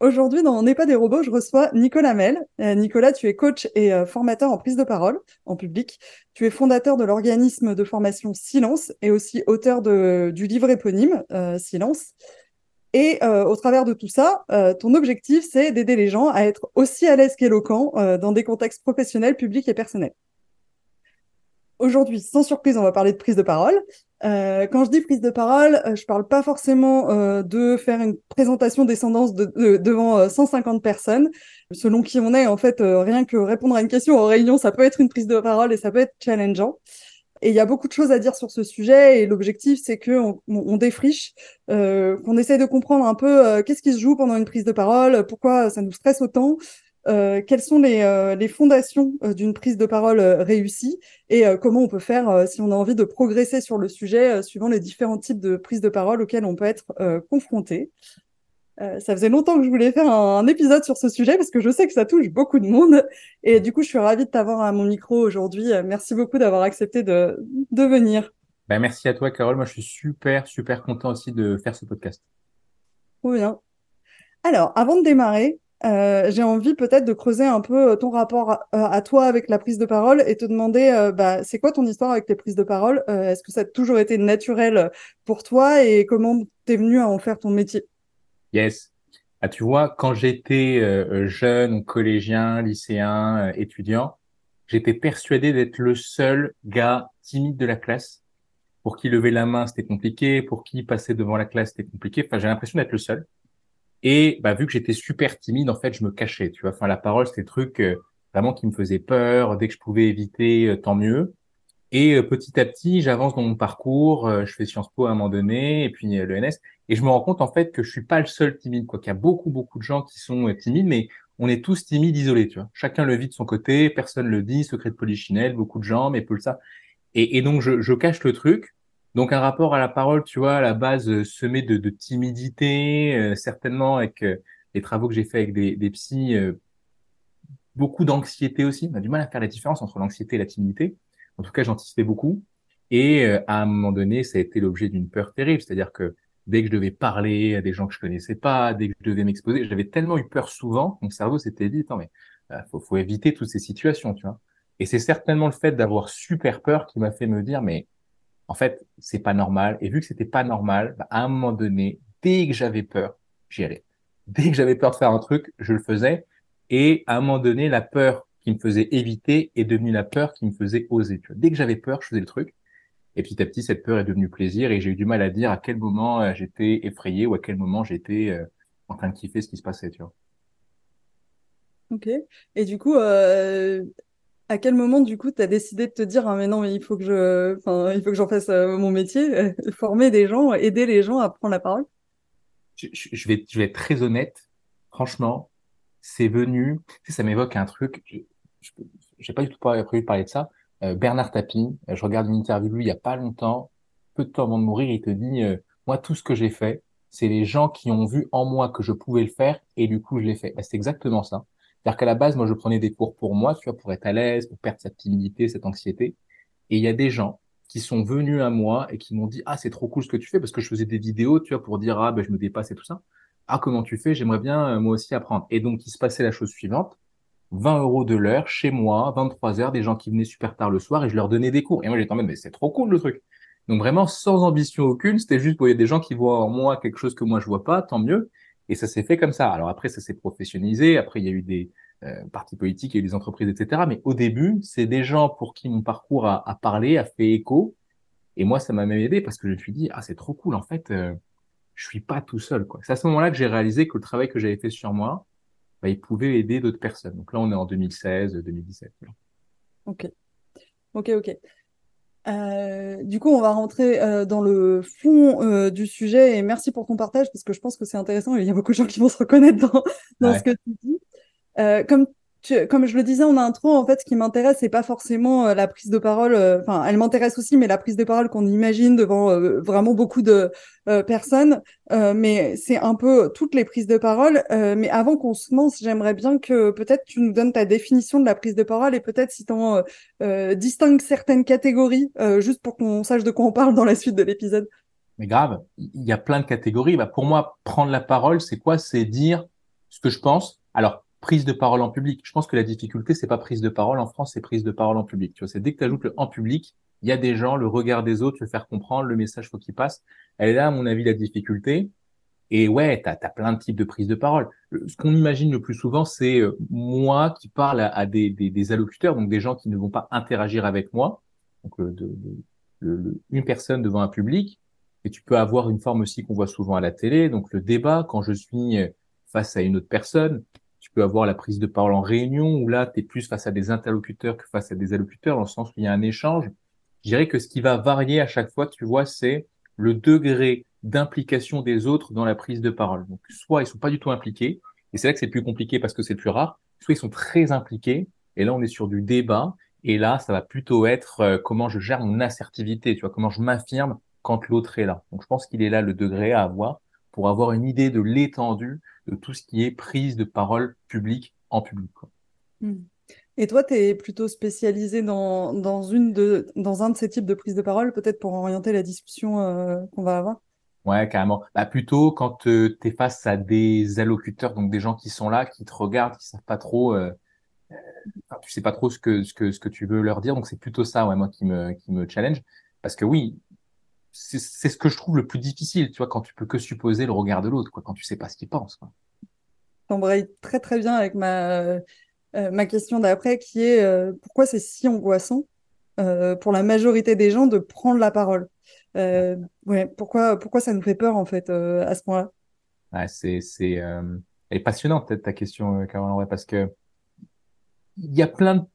Aujourd'hui, dans On n'est pas des robots, je reçois Nicolas Mel. Euh, Nicolas, tu es coach et euh, formateur en prise de parole en public. Tu es fondateur de l'organisme de formation Silence et aussi auteur du livre éponyme euh, Silence. Et au travers de tout ça, ton objectif, c'est d'aider les gens à être aussi à l'aise qu'éloquents dans des contextes professionnels, publics et personnels. Aujourd'hui, sans surprise, on va parler de prise de parole. Euh, quand je dis prise de parole, euh, je parle pas forcément euh, de faire une présentation descendance de, de, devant 150 personnes. Selon qui on est, en fait, rien que répondre à une question en réunion, ça peut être une prise de parole et ça peut être challengeant. Et il y a beaucoup de choses à dire sur ce sujet. Et l'objectif, c'est que on, on défriche, euh, qu'on essaie de comprendre un peu euh, qu'est-ce qui se joue pendant une prise de parole, pourquoi ça nous stresse autant, euh, quelles sont les, euh, les fondations euh, d'une prise de parole réussie et comment on peut faire si on a envie de progresser sur le sujet suivant les différents types de prises de parole auxquels on peut être confronté? Euh, ça faisait longtemps que je voulais faire un, un, épisode sur ce sujet parce que je sais que ça touche beaucoup de monde. Et du coup, je suis ravie de t'avoir à mon micro aujourd'hui. Euh, merci beaucoup d'avoir accepté de, de venir. Ben, merci à toi, Carole. Moi, je suis super, super content aussi de faire ce podcast. Trop bien. Alors, avant de démarrer, euh, j'ai envie peut-être de creuser un peu euh, ton rapport à, à, toi avec la prise de parole et te demander, euh, bah, c'est quoi ton histoire avec tes prises de parole? Est-ce que ça a toujours été naturel pour toi et comment t'es venu à en faire ton métier? Yes. Ah, tu vois, quand j'étais euh, jeune, collégien, lycéen, euh, étudiant, j'étais persuadé d'être le seul gars timide de la classe. Pour qui lever la main, c'était compliqué. Pour qui passer devant la classe, c'était compliqué. Enfin, j'ai l'impression d'être le seul. Et bah, vu que j'étais super timide, en fait, je me cachais. Tu vois, enfin, la parole, c'était des trucs euh, vraiment qui me faisaient peur. Dès que je pouvais éviter, euh, tant mieux. Et euh, petit à petit, j'avance dans mon parcours. Je fais Sciences Po à un moment donné, et puis l'ENS. Et je me rends compte en fait que je suis pas le seul timide, quoi. Qu'il y a beaucoup, beaucoup de gens qui sont timides, mais on est tous timides, isolés, tu vois. Chacun le vit de son côté, personne le dit. Secret de polichinelle, beaucoup de gens, mais peu ça. Et, et donc je, je, cache le truc. Donc un rapport à la parole, tu vois, à la base semé de, de timidité, certainement avec les travaux que j'ai fait avec des, des psys, beaucoup d'anxiété aussi. On a du mal à faire la différence entre l'anxiété et la timidité. En tout cas, j'anticipais beaucoup. Et euh, à un moment donné, ça a été l'objet d'une peur terrible. C'est-à-dire que dès que je devais parler à des gens que je connaissais pas, dès que je devais m'exposer, j'avais tellement eu peur souvent, mon cerveau s'était dit, attends, mais euh, faut, faut éviter toutes ces situations, tu vois. Et c'est certainement le fait d'avoir super peur qui m'a fait me dire, mais en fait, c'est pas normal. Et vu que c'était pas normal, bah, à un moment donné, dès que j'avais peur, j'y allais. Dès que j'avais peur de faire un truc, je le faisais. Et à un moment donné, la peur qui me faisait éviter est devenue la peur qui me faisait oser. Dès que j'avais peur, je faisais le truc. Et petit à petit, cette peur est devenue plaisir et j'ai eu du mal à dire à quel moment euh, j'étais effrayé ou à quel moment j'étais euh, en train de kiffer ce qui se passait, tu vois. Ok. Et du coup, euh, à quel moment, du coup, tu as décidé de te dire, ah, mais non, mais il faut que je, enfin, il faut que j'en fasse euh, mon métier, former des gens, aider les gens à prendre la parole? Je, je, vais, je vais être très honnête. Franchement, c'est venu, tu sais, ça m'évoque un truc, j'ai pas du tout prévu de parler de ça. Euh, Bernard Tapie, euh, je regarde une interview de lui il y a pas longtemps, peu de temps avant de mourir, il te dit euh, moi tout ce que j'ai fait, c'est les gens qui ont vu en moi que je pouvais le faire et du coup je l'ai fait. Bah, c'est exactement ça. C'est-à-dire qu'à la base, moi je prenais des cours pour moi, tu vois, pour être à l'aise, pour perdre cette timidité, cette anxiété. Et il y a des gens qui sont venus à moi et qui m'ont dit ah c'est trop cool ce que tu fais parce que je faisais des vidéos, tu vois, pour dire ah ben je me dépasse et tout ça. Ah comment tu fais, j'aimerais bien moi aussi apprendre. Et donc il se passait la chose suivante 20 euros de l'heure chez moi, 23 heures, des gens qui venaient super tard le soir et je leur donnais des cours. Et moi, j'étais en mode, mais c'est trop cool le truc. Donc vraiment sans ambition aucune, c'était juste, il y a des gens qui voient en moi quelque chose que moi je vois pas, tant mieux. Et ça s'est fait comme ça. Alors après, ça s'est professionnalisé. Après, il y a eu des euh, partis politiques, il y a eu des entreprises, etc. Mais au début, c'est des gens pour qui mon parcours a, a, parlé, a fait écho. Et moi, ça m'a même aidé parce que je me suis dit, ah, c'est trop cool. En fait, euh, je suis pas tout seul. C'est à ce moment-là que j'ai réalisé que le travail que j'avais fait sur moi, bah, il pouvait aider d'autres personnes. Donc là, on est en 2016, 2017. Ok. Ok, ok. Euh, du coup, on va rentrer euh, dans le fond euh, du sujet et merci pour ton partage parce que je pense que c'est intéressant et il y a beaucoup de gens qui vont se reconnaître dans, dans ce que tu dis. Euh, comme je le disais en intro, en fait, ce qui m'intéresse, c'est pas forcément euh, la prise de parole. Euh, enfin, elle m'intéresse aussi, mais la prise de parole qu'on imagine devant euh, vraiment beaucoup de personnes. mais c'est un peu toutes les prises de parole. mais avant qu'on se lance, j'aimerais bien que peut-être tu nous donnes ta définition de la prise de parole et peut-être si tu en distingues certaines catégories, juste pour qu'on sache de quoi on parle dans la suite de l'épisode. Mais grave, il y a plein de catégories. Bah, pour moi, prendre la parole, c'est quoi? C'est dire ce que je pense. Alors, prise de parole en public. Je pense que la difficulté, c'est pas prise de parole en France, c'est prise de parole en public. Tu vois, c'est dès que tu ajoutes le en public, il y a des gens, le regard des autres, veux faire comprendre, le message faut qu'il passe. Elle est là, à mon avis, la difficulté. Et ouais, tu as, plein de types de prise de parole. Ce qu'on imagine le plus souvent, c'est euh, moi qui parle à, des, des, allocuteurs, donc des gens qui ne vont pas interagir avec moi. Donc de, une personne devant un public. Et tu peux avoir une forme aussi qu'on voit souvent à la télé, donc le débat, quand je suis euh, face à une autre personne, tu peux avoir la prise de parole en réunion où là, tu es plus face à des interlocuteurs que face à des allocuteurs, dans le sens où il y a un échange. Je dirais que ce qui va varier à chaque fois, tu vois, c'est le degré d'implication des autres dans la prise de parole. Donc, soit ils sont pas du tout impliqués, et c'est là que c'est plus compliqué parce que c'est plus rare, soit ils sont très impliqués, et là, on est sur du débat, et là, ça va plutôt être euh, comment je gère mon assertivité, tu vois, comment je m'affirme quand l'autre est là. Donc, je pense qu'il est là le degré à avoir pour avoir une idée de l'étendue de tout ce qui est prise de parole publique en public. Hmm. Et toi, tu es plutôt spécialisé dans, dans, une de, dans un de ces types de prise de parole, peut-être pour orienter la discussion euh, qu'on va avoir? Ouais, carrément. Bah, plutôt quand euh, tu es face à des allocuteurs, donc des gens qui sont là, qui te regardent, qui savent pas trop, euh, euh tu sais pas trop ce que, ce, que, ce que tu veux leur dire. Donc c'est plutôt ça, ouais, moi, qui me, qui me challenge. Parce que oui, c'est ce que je trouve le plus difficile, tu vois, quand tu peux que supposer le regard de l'autre, quoi, quand tu sais pas ce qu'il pense. T'embrayes très très bien avec ma, euh, ma question d'après, qui est euh, pourquoi c'est si angoissant euh, pour la majorité des gens de prendre la parole? ouais, pourquoi pourquoi ça nous fait peur en fait à ce point-là? Ouais, C'est c'est est passionnante ta question, Caroline, parce que il y a plein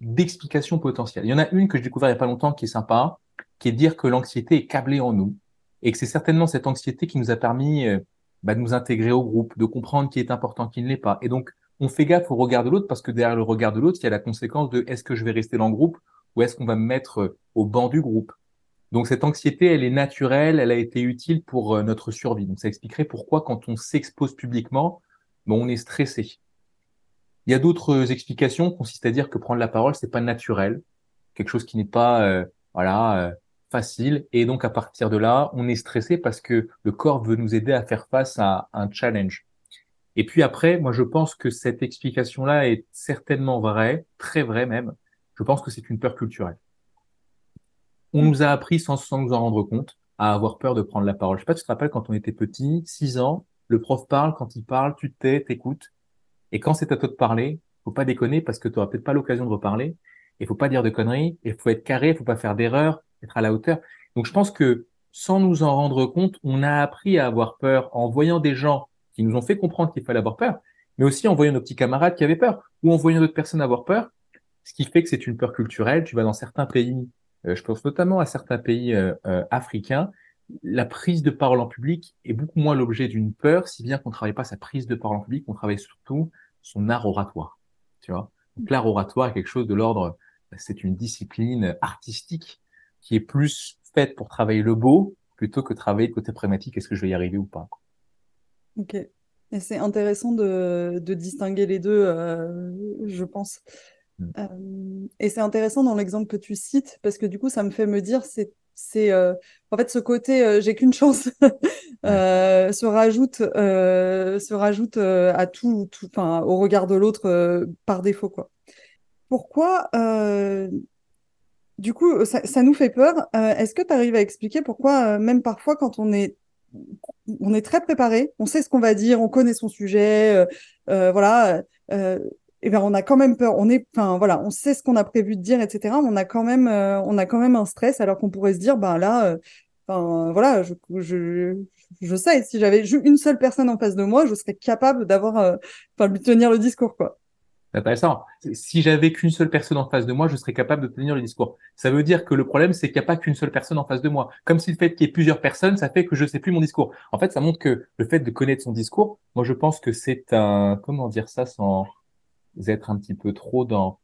d'explications potentielles. Il y en a une que j'ai découvert il y a pas longtemps qui est sympa qui est de dire que l'anxiété est câblée en nous et que c'est certainement cette anxiété qui nous a permis euh, bah, de nous intégrer au groupe, de comprendre qui est important, qui ne l'est pas. Et donc, on fait gaffe au regard de l'autre parce que derrière le regard de l'autre, il y a la conséquence de est-ce que je vais rester dans le groupe ou est-ce qu'on va me mettre euh, au banc du groupe. Donc cette anxiété, elle est naturelle, elle a été utile pour euh, notre survie. Donc ça expliquerait pourquoi quand on s'expose publiquement, bon, on est stressé. Il y a d'autres explications qui consistent à dire que prendre la parole, c'est pas naturel, quelque chose qui n'est pas voilà facile. Et donc, à partir de là, on est stressé parce que le corps veut nous aider à faire face à un challenge. Et puis après, moi, je pense que cette explication-là est certainement vraie, très vraie même. Je pense que c'est une peur culturelle. On nous a appris sans, sans nous en rendre compte à avoir peur de prendre la parole. Je sais pas, tu te rappelles quand on était petit, 6 ans, le prof parle, quand il parle, tu t'es, t'écoutes. Et quand c'est à toi de parler, faut pas déconner parce que tu n'auras peut-être pas l'occasion de reparler. Il faut pas dire de conneries. Il faut être carré, il faut pas faire d'erreurs être à la hauteur. Donc je pense que sans nous en rendre compte, on a appris à avoir peur en voyant des gens qui nous ont fait comprendre qu'il fallait avoir peur, mais aussi en voyant nos petits camarades qui avaient peur, ou en voyant d'autres personnes avoir peur, ce qui fait que c'est une peur culturelle. Tu vas dans certains pays, euh, je pense notamment à certains pays euh, euh, africains, la prise de parole en public est beaucoup moins l'objet d'une peur, si bien qu'on ne travaille pas sa prise de parole en public, on travaille surtout son art oratoire. Tu vois Donc l'art oratoire est quelque chose de l'ordre, c'est une discipline artistique qui est plus faite pour travailler le beau plutôt que travailler le côté pragmatique, est-ce que je vais y arriver ou pas. Ok. Et c'est intéressant de, de, distinguer les deux, euh, je pense. Mm. Euh, et c'est intéressant dans l'exemple que tu cites, parce que du coup, ça me fait me dire, c'est, c'est euh, en fait ce côté euh, j'ai qu'une chance euh, se rajoute, se rajoute à tout, tout au regard de l'autre par défaut. Quoi. Pourquoi du coup, ça, ça nous fait peur. Euh, est-ce que tu arrives à expliquer pourquoi, euh, même parfois, quand on est, on est très préparé, on sait ce qu'on va dire, on connaît son sujet, euh, voilà, et ben on a quand même peur. On est, enfin on sait ce qu'on a prévu de dire, etc. Mais on a quand même, on a quand même un stress, alors qu'on pourrait se dire, ben là, enfin voilà, je, sais, si j'avais une seule personne en face de moi, je serais capable d'avoir, enfin, lui tenir le discours, quoi. Intéressant. Si j'avais qu'une seule personne en face de moi, je serais capable de tenir le discours. Ça veut dire que le problème, c'est qu'il n'y a pas qu'une seule personne en face de moi. Comme si le fait qu'il y ait plusieurs personnes, ça fait que je ne sais plus mon discours. En fait, ça montre que le fait de connaître son discours, moi, je pense que c'est un, comment dire ça sans être un petit peu trop dans,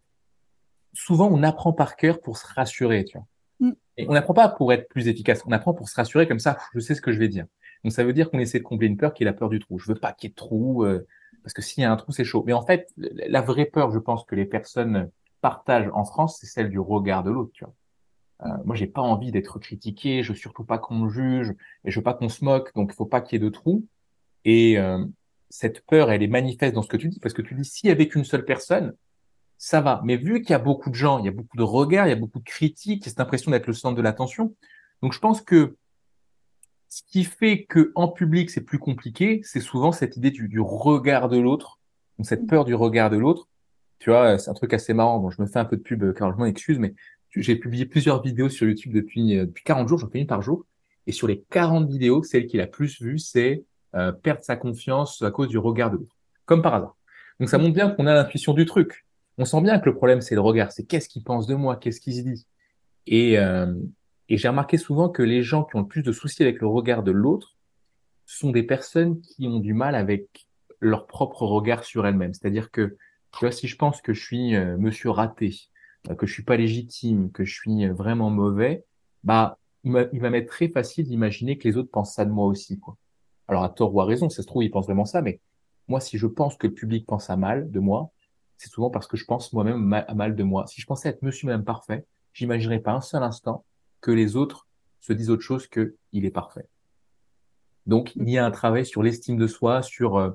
souvent, on apprend par cœur pour se rassurer, tu vois. Mm. Et on n'apprend pas pour être plus efficace. On apprend pour se rassurer comme ça, je sais ce que je vais dire. Donc, ça veut dire qu'on essaie de combler une peur qui est la peur du trou. Je veux pas qu'il y ait de trou. Euh, parce que s'il y a un trou, c'est chaud. Mais en fait, la vraie peur, je pense que les personnes partagent en France, c'est celle du regard de l'autre. Tu vois. Euh, moi, j'ai pas envie d'être critiqué, je veux surtout pas qu'on me juge, et je veux pas qu'on se moque, donc il faut pas qu'il y ait de trou. Et euh, cette peur, elle est manifeste dans ce que tu dis, parce que tu dis, s'il y avait qu'une seule personne, ça va. Mais vu qu'il y a beaucoup de gens, il y a beaucoup de regards, il y a beaucoup de critiques, il y a cette impression d'être le centre de l'attention. Donc, je pense que ce qui fait que en public c'est plus compliqué, c'est souvent cette idée du, regard de l'autre, cette peur du regard de l'autre. Tu vois, c'est un truc assez marrant. Bon, je me fais un peu de pub, car je m'en excuse, mais j'ai publié plusieurs vidéos sur YouTube depuis euh, depuis 40 jours, j'en fais une par jour. Et sur les 40 vidéos, celle qui l'a plus vue, c'est euh, perdre sa confiance à cause du regard de l'autre, comme par hasard. Donc ça montre bien qu'on a l'intuition du truc. On sent bien que le problème c'est le regard, c'est qu'est-ce qu'il pense de moi, qu'est-ce qu'il se dit? Et euh, j'ai remarqué souvent que les gens qui ont le plus de soucis avec le regard de l'autre sont des personnes qui ont du mal avec leur propre regard sur elles-mêmes. C'est-à-dire que, tu vois, si je pense que je suis euh, monsieur raté, euh, que je suis pas légitime, que je suis vraiment mauvais, bah, il, va m'être très facile d'imaginer que les autres pensent ça de moi aussi, quoi. Alors, à tort ou à raison, ça se trouve, ils pensent vraiment ça, mais moi, si je pense que le public pense à mal de moi, c'est souvent parce que je pense moi-même à mal de moi. Si je pensais être monsieur même parfait, j'imaginerais pas un seul instant que les autres se disent autre chose que il est parfait. Donc, il y a un travail sur l'estime de soi, sur euh,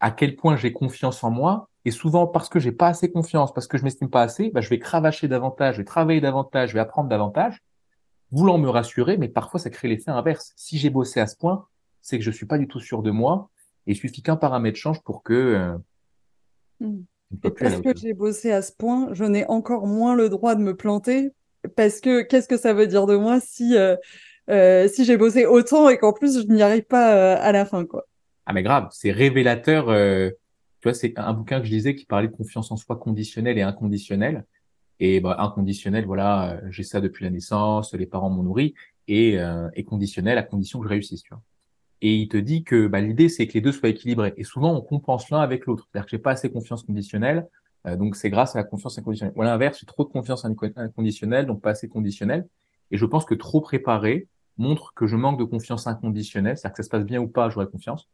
à quel point j'ai confiance en moi. Et souvent, parce que j'ai pas assez confiance, parce que je m'estime pas assez, bah, je vais cravacher davantage, je vais travailler davantage, je vais apprendre davantage, voulant me rassurer, mais parfois ça crée l'effet inverse. Si j'ai bossé à ce point, c'est que je suis pas du tout sûr de moi, et il suffit qu'un paramètre change pour que. Euh, hmm. parce que j'ai bossé à ce point, je n'ai encore moins le droit de me planter parce que qu'est-ce que ça veut dire de moi si euh, euh, si j'ai bossé autant et qu'en plus je n'y arrive pas euh, à la fin quoi? Ah mais grave, c'est révélateur. tu vois, c'est un bouquin que je lisais qui parlait de confiance en soi conditionnelle et inconditionnelle. Et bah, inconditionnel, voilà, j'ai ça depuis la naissance, les parents m'ont nourri, et, et conditionnel à condition que je réussisse, tu vois. Et il te dit que bah, l'idée c'est que les deux soient équilibrés. Et souvent on compense l'un avec l'autre. C'est-à-dire que j'ai pas assez confiance conditionnelle, euh, donc c'est grâce à la confiance inconditionnelle. Ou l'inverse, j'ai trop de confiance inconditionnelle, donc pas assez conditionnelle. Et je pense que trop préparé montre que je manque de confiance inconditionnelle, c'est-à-dire que ça se passe bien ou pas, j'aurai confiance.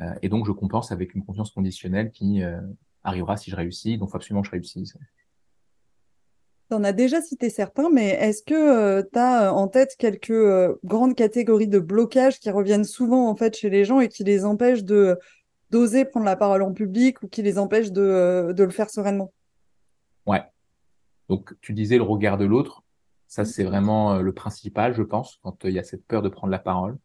Euh, et donc je compense avec une confiance conditionnelle qui euh, arrivera si je réussis, donc faut absolument que je réussisse. Tu en as déjà cité certains, mais est-ce que tu as en tête quelques grandes catégories de blocages qui reviennent souvent en fait chez les gens et qui les empêchent de d'oser prendre la parole en public ou qui les empêche de, euh, de le faire sereinement? Ouais. Donc, tu disais le regard de l'autre. Ça, c'est vraiment euh, le principal, je pense, quand euh, il y a cette peur de prendre la parole.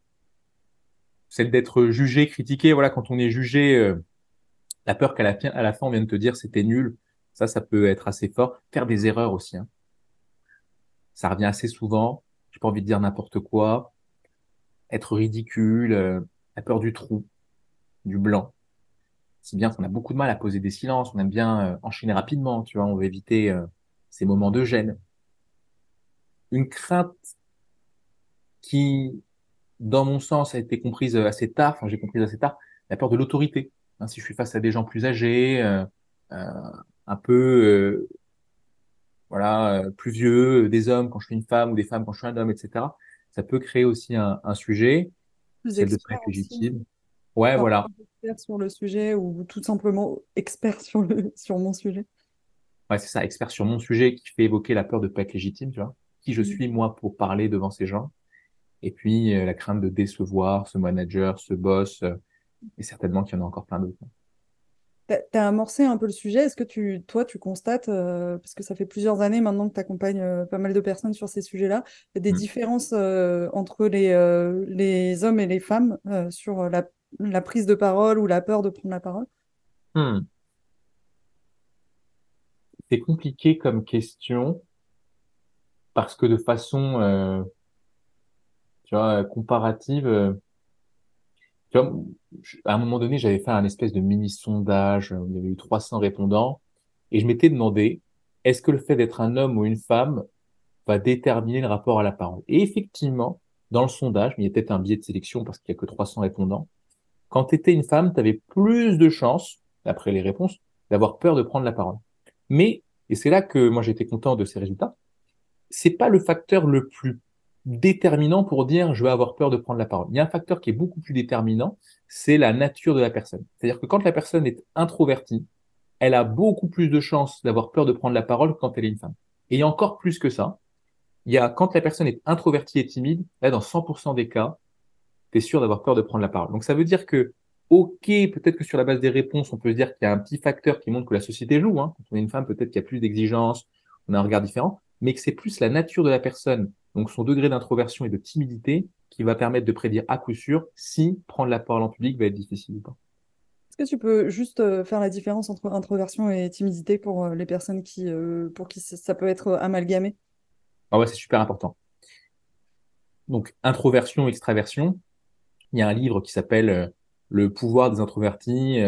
Celle d'être jugé, critiqué. Voilà, quand on est jugé, la peur qu'à la, fin, à la fin, on vient de te dire c'était nul. Ça, ça peut être assez fort. Faire des erreurs aussi. Hein. Ça revient assez souvent. J'ai pas envie de dire n'importe quoi. Être ridicule. la peur du trou du blanc. Si bien qu'on a beaucoup de mal à poser des silences, on aime bien euh, enchaîner rapidement, tu vois, on veut éviter euh, ces moments de gêne. Une crainte qui, dans mon sens, a été comprise euh, assez tard, enfin j'ai compris assez tard, la peur de l'autorité. Hein, si je suis face à des gens plus âgés, un peu, voilà, plus vieux, des hommes quand je suis une femme ou des femmes quand je suis un homme, etc. Ça peut créer aussi un, un sujet, celle de être légitime. Ouais, voilà. Expert sur le sujet ou tout simplement expert sur, le, sur mon sujet. Ouais, c'est ça, expert sur mon sujet qui fait évoquer la peur de pas être légitime, tu vois. Qui je mm. suis, moi, pour parler devant ces gens. Et puis, euh, la crainte de décevoir ce manager, ce boss, euh, et certainement qu'il y en a encore plein d'autres. Tu as, amorcé un peu le sujet. Est-ce que tu, toi, tu constates, parce que ça fait plusieurs années maintenant que tu accompagnes pas mal de personnes sur ces sujets-là, des mmh. différences entre les, les hommes et les femmes sur la, la, prise de parole ou la peur de prendre la parole? Mmh. C'est compliqué comme question parce que de façon tu vois, comparative, tu vois, à un moment donné, j'avais fait un espèce de mini sondage, il y avait eu 300 répondants, et je m'étais demandé, est-ce que le fait d'être un homme ou une femme va déterminer le rapport à la parole? Et effectivement, dans le sondage, mais il y a peut-être un biais de sélection parce qu'il y a que 300 répondants, quand tu étais une femme, tu avais plus de chances, d'après les réponses, d'avoir peur de prendre la parole. Mais, et c'est là que moi j'étais content de ces résultats, c'est pas le facteur le plus déterminant pour dire je vais avoir peur de prendre la parole. Il y a un facteur qui est beaucoup plus déterminant, c'est la nature de la personne. C'est-à-dire que quand la personne est introvertie, elle a beaucoup plus de chances d'avoir peur de prendre la parole quand elle est une femme. Et encore plus que ça. Il y a quand la personne est introvertie et timide, là dans 100% des cas, tu es sûr d'avoir peur de prendre la parole. Donc ça veut dire que OK, peut-être que sur la base des réponses, on peut se dire qu'il y a un petit facteur qui montre que la société joue. Hein. Quand on est une femme, peut-être qu'il y a plus d'exigences, on a un regard différent, mais que c'est plus la nature de la personne donc son degré d'introversion et de timidité qui va permettre de prédire à coup sûr si prendre la parole en public va être difficile ou pas. Est-ce que tu peux juste euh, faire la différence entre introversion et timidité pour euh, les personnes qui, euh, pour qui ça peut être amalgamé? Ah ouais, c'est super important. Donc introversion, extraversion. Il y a un livre qui s'appelle Le pouvoir des introvertis,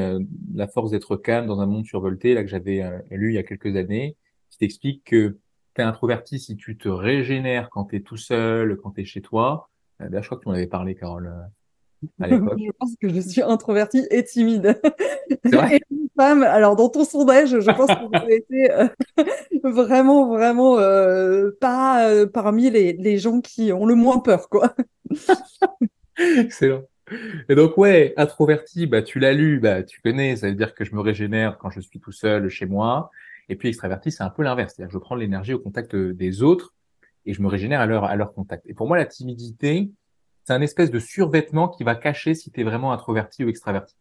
la force d'être calme dans un monde survolté, là que j'avais lu il y a quelques années, qui t'explique que tu es introverti si tu te régénères quand tu es tout seul, quand tu es chez toi. Eh ben, je crois que tu m'en avais parlé, Carole, euh, à l'époque. je pense que je suis introvertie et timide. Vrai? Et femme. Alors, dans ton sondage, je pense que vous avez été euh, vraiment, vraiment euh, pas parmi les, les gens qui ont le moins peur, quoi. Excellent. Et donc, ouais, introverti, bah, tu l'as lu, bah, tu connais, ça veut dire que je me régénère quand je suis tout seul chez moi. Et puis extraverti, c'est un peu l'inverse. C'est-à-dire que je prends l'énergie au contact des autres et je me régénère à leur, contact. Et pour moi, la timidité, c'est un espèce de survêtement qui va cacher si tu es vraiment introverti ou extraverti.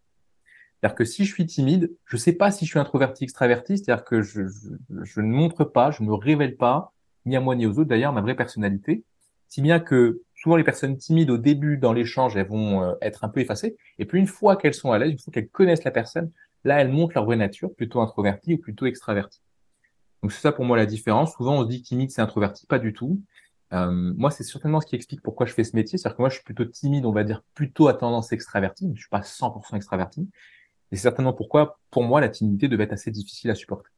C'est-à-dire que si je suis timide, je sais pas si je suis introverti, extraverti, c'est-à-dire que je, je, ne montre pas, je ne me révèle pas, ni à moi ni aux autres d'ailleurs, ma vraie personnalité. Si bien que souvent les personnes timides au début dans l'échange, elles vont euh, être un peu effacées. Et puis une fois qu'elles sont à l'aise, une fois qu'elles connaissent la personne, Là, elles montrent leur vraie nature, plutôt introvertie ou plutôt extravertie. Donc c'est ça pour moi la différence. Souvent on se dit timide c'est introverti, pas du tout. Euh, moi c'est certainement ce qui explique pourquoi je fais ce métier, c'est-à-dire que moi je suis plutôt timide, on va dire plutôt à tendance extravertie, mais je suis pas 100% extraverti. Et c'est certainement pourquoi pour moi la timidité devait être assez difficile à supporter.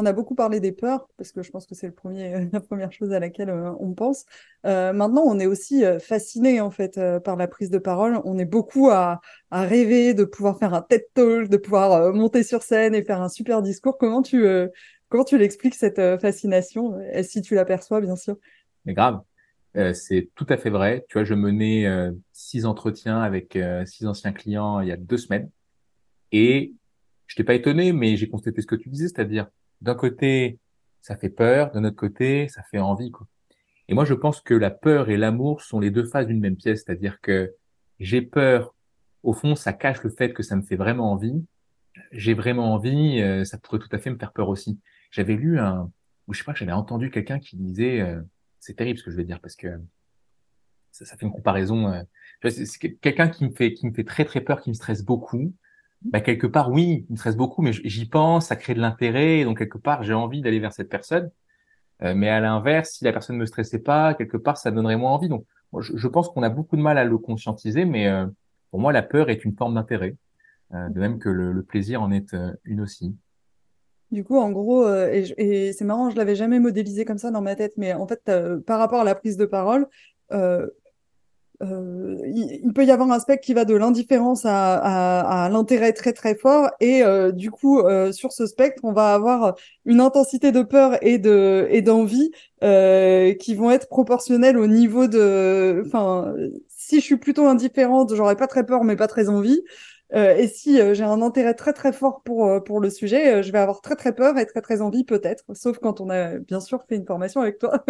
On a beaucoup parlé des peurs, parce que je pense que c'est la première chose à laquelle euh, on pense. Euh, maintenant, on est aussi euh, fasciné en fait par la prise de parole. On est beaucoup à, rêver de pouvoir faire un TED Talk, de pouvoir monter sur scène et faire un super discours. Comment tu, comment tu l'expliques cette fascination? Si tu l'aperçois, bien sûr. Mais grave. c'est tout à fait vrai. Tu vois, je menais six entretiens avec six anciens clients il y a deux semaines. Et je t'ai pas étonné, mais j'ai constaté ce que tu disais, c'est-à-dire d'un côté, ça fait peur, d'un autre côté, ça fait envie. Quoi. Et moi, je pense que la peur et l'amour sont les deux faces d'une même pièce, c'est-à-dire que j'ai peur, au fond, ça cache le fait que ça me fait vraiment envie. J'ai vraiment envie, euh, ça pourrait tout à fait me faire peur aussi. J'avais lu un, ou je sais pas, j'avais entendu quelqu'un qui disait, euh, c'est terrible ce que je vais dire parce que ça, ça fait une comparaison. Euh, c'est quelqu'un qui me fait, qui me fait très très peur, qui me stresse beaucoup bah, quelque part, oui, il me stresse beaucoup, mais j'y pense, ça crée de l'intérêt, donc quelque part, j'ai envie d'aller vers cette personne. Euh, mais à l'inverse, si la personne ne me stressait pas, quelque part, ça donnerait moins envie. Donc, je, pense qu'on a beaucoup de mal à le conscientiser, mais euh, pour moi, la peur est une forme d'intérêt, euh, de même que le, le, plaisir en est une aussi. Du coup, en gros, et, et c'est marrant, je l'avais jamais modélisé comme ça dans ma tête, mais en fait, par rapport à la prise de parole, euh, il, peut y avoir un aspect qui va de l'indifférence à, à, à l'intérêt très très fort. Et euh, du coup euh, sur ce spectre on va avoir une intensité de peur et de et d'envie euh, qui vont être proportionnelles au niveau de enfin si je suis plutôt indifférente j'aurais pas très peur mais pas très envie. Et si j'ai un intérêt très très fort pour pour le sujet je vais avoir très très peur et très très envie peut-être. Sauf quand on a bien sûr fait une formation avec toi.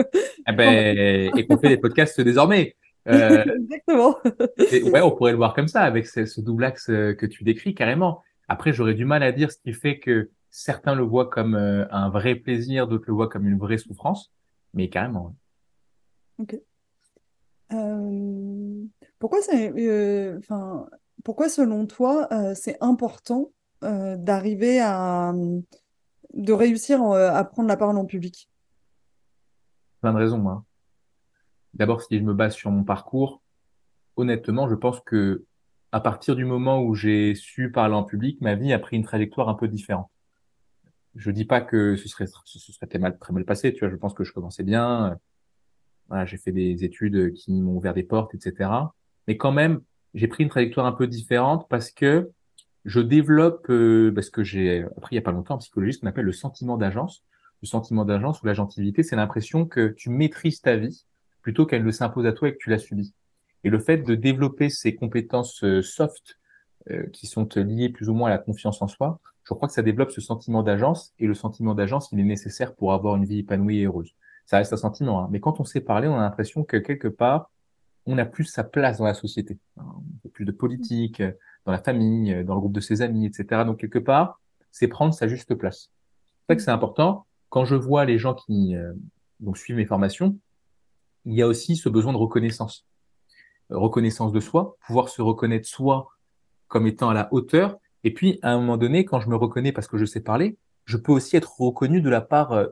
Eh ben, et qu'on fait des podcasts désormais Exactement. ouais, on pourrait le voir comme ça, avec ce, double axe que tu décris carrément. Après, j'aurais du mal à dire ce qui fait que certains le voient comme un vrai plaisir, d'autres le voient comme une vraie souffrance, mais carrément. Ok. pourquoi c'est, enfin, pourquoi selon toi c'est important d'arriver à de réussir à prendre la parole en public? Plein de raisons. Hein. D'abord, si je me base sur mon parcours, honnêtement, je pense que à partir du moment où j'ai su parler en public, ma vie a pris une trajectoire un peu différente. Je dis pas que ce serait, très mal, très mal passé, tu vois. Je pense que je commençais bien. Voilà, j'ai fait des études qui m'ont ouvert des portes, etc. Mais quand même, j'ai pris une trajectoire un peu différente parce que je développe, euh, parce que j'ai appris il y a pas longtemps en psychologie, ce qu'on appelle le sentiment d'agence. Le sentiment d'agence ou l'agentivité, c'est l'impression que tu maîtrises ta vie plutôt qu'elle ne s'impose à toi et que tu la subis. Et le fait de développer ces compétences euh, soft euh, qui sont liées plus ou moins à la confiance en soi, je crois que ça développe ce sentiment d'agence et le sentiment d'agence, il est nécessaire pour avoir une vie épanouie et heureuse. Ça reste un sentiment, hein. mais quand on sait parler, on a l'impression que quelque part, on a plus sa place dans la société. On fait plus de politique, euh, dans la famille, dans le groupe de ses amis, etc. Donc quelque part, c'est prendre sa juste place. C'est ça que c'est important. Quand je vois les gens qui suivent mes formations, il y a aussi ce besoin de reconnaissance. Euh, reconnaissance de soi, pouvoir se reconnaître soi comme étant à la hauteur. Et puis, à un moment donné, quand je me reconnais parce que je sais parler, je peux aussi être reconnu de la part euh,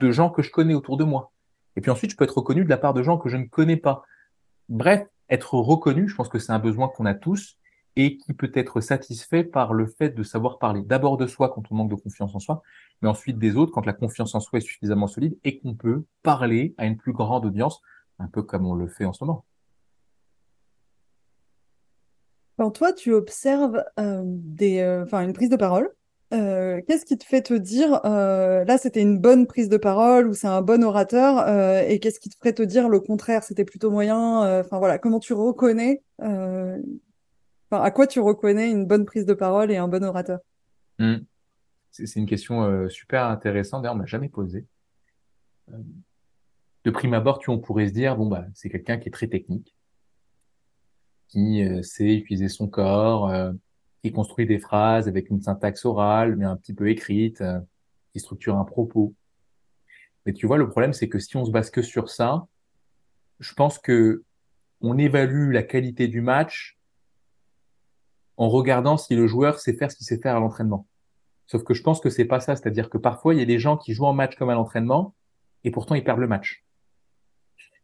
de gens que je connais autour de moi. Et puis ensuite, je peux être reconnu de la part de gens que je ne connais pas. Bref, être reconnu, je pense que c'est un besoin qu'on a tous et qui peut être satisfait par le fait de savoir parler. D'abord de soi quand on manque de confiance en soi, mais ensuite des autres quand la confiance en soi est suffisamment solide et qu'on peut parler à une plus grande audience, un peu comme on le fait en ce moment. Quand toi, tu observes euh, euh, une prise de parole, euh, qu'est-ce qui te fait te dire là c'était une bonne prise de parole ou c'est un bon orateur et qu'est-ce qui te ferait te dire le contraire? C'était plutôt moyen enfin voilà comment tu reconnais à quoi tu reconnais une bonne prise de parole et un bon orateur mmh. C'est une question euh, super intéressante. D'ailleurs, on m'a jamais posé. Euh, de prime abord, tu, on pourrait se dire, bon, bah, c'est quelqu'un qui est très technique, qui euh, sait utiliser son corps, qui construit des phrases avec une syntaxe orale, mais un petit peu écrite, qui structure un propos. Mais tu vois, le problème, c'est que si on se base que sur ça, je pense que on évalue la qualité du match en regardant si le joueur sait faire ce qu'il sait faire à l'entraînement. Sauf que je pense que c'est pas ça. C'est-à-dire que parfois, il y a des gens qui jouent en match comme à l'entraînement et pourtant ils perdent le match.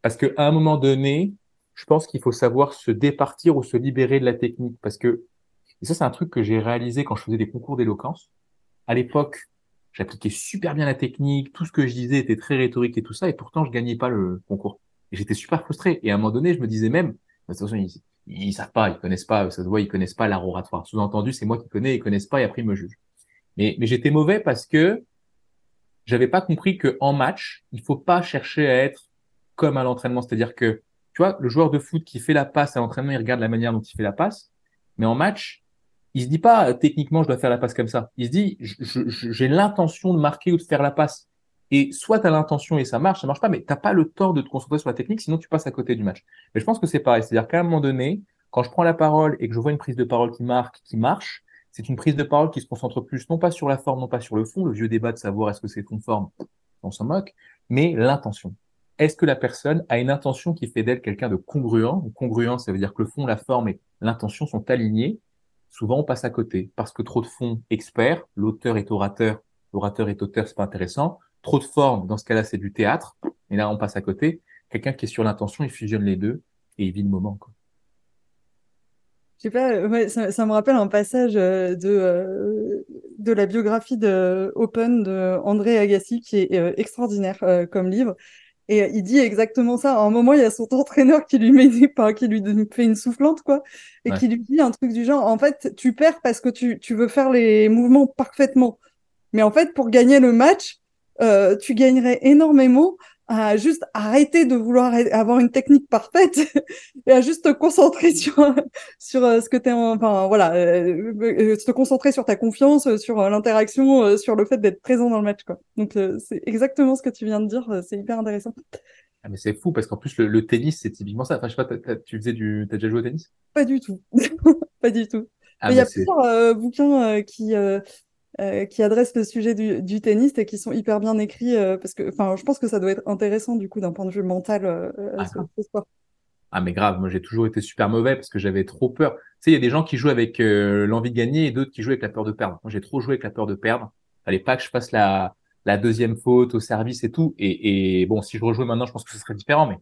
Parce qu'à un moment donné, je pense qu'il faut savoir se départir ou se libérer de la technique. Parce que, et ça, c'est un truc que j'ai réalisé quand je faisais des concours d'éloquence. À l'époque, j'appliquais super bien la technique, tout ce que je disais était très rhétorique et tout ça, et pourtant je gagnais pas le concours. Et j'étais super frustré. Et à un moment donné, je me disais même, de toute façon, ils, savent pas, ils connaissent pas, ça se voit, ils connaissent pas l'art oratoire. Sous-entendu, c'est moi qui connais, ils connaissent pas, et après ils me jugent. Mais, mais j'étais mauvais parce que j'avais pas compris que en match, il faut pas chercher à être comme à l'entraînement. C'est-à-dire que, tu vois, le joueur de foot qui fait la passe à l'entraînement, il regarde la manière dont il fait la passe. Mais en match, il se dit pas techniquement je dois faire la passe comme ça. Il se dit j'ai l'intention de marquer ou de faire la passe. Et soit tu as l'intention et ça marche, ça marche pas, mais t'as pas le temps de te concentrer sur la technique, sinon tu passes à côté du match. Mais je pense que c'est pareil. C'est-à-dire qu'à un moment donné, quand je prends la parole et que je vois une prise de parole qui marque, qui marche, c'est une prise de parole qui se concentre plus non pas sur la forme, non pas sur le fond, le vieux débat de savoir est-ce que c'est conforme, on s'en moque, mais l'intention. Est-ce que la personne a une intention qui fait d'elle quelqu'un de congruent? Congruent, ça veut dire que le fond, la forme et l'intention sont alignés. Souvent, on passe à côté parce que trop de fond expert, l'auteur est orateur, l'orateur est auteur, c'est pas intéressant. Trop de forme, dans ce cas-là, c'est du théâtre. Et là, on passe à côté. Quelqu'un qui est sur l'intention, il fusionne les deux et il vit le moment. Quoi. Je sais pas, ça, me rappelle un passage euh, de, euh, de la biographie de Open de André Agassi qui est euh, extraordinaire comme livre. Et il dit exactement ça. À un moment, il y a son entraîneur qui lui met qui lui fait une soufflante, quoi, et qui lui dit un truc du genre, en fait, tu perds parce que tu, tu veux faire les mouvements parfaitement. Mais en fait, pour gagner le match, tu gagnerais énormément à juste arrêter de vouloir avoir une technique parfaite et à juste te concentrer sur, sur euh, ce que tu es enfin voilà, euh, euh, te concentrer sur ta confiance, sur l'interaction, sur le fait d'être présent dans le match quoi. Donc c'est exactement ce que tu viens de dire, c'est hyper intéressant. Ah, mais c'est fou parce qu'en plus le, tennis c'est typiquement ça. Enfin je sais pas, tu faisais du, t'as déjà joué au tennis? Pas du tout, pas du tout. Ah, il y a plusieurs bouquins qui euh, qui adressent le sujet du, du, tennis et qui sont hyper bien écrits euh, parce que enfin je pense que ça doit être intéressant du coup d'un point de vue mental euh, ah, sport. Ah mais grave, moi j'ai toujours été super mauvais parce que j'avais trop peur. Tu sais, il y a des gens qui jouent avec l'envie de gagner et d'autres qui jouent avec la peur de perdre. Moi j'ai trop joué avec la peur de perdre. Fallait pas que je fasse la, la deuxième faute au service et tout. Et, et bon, si je rejouais maintenant, je pense que ce serait différent. Mais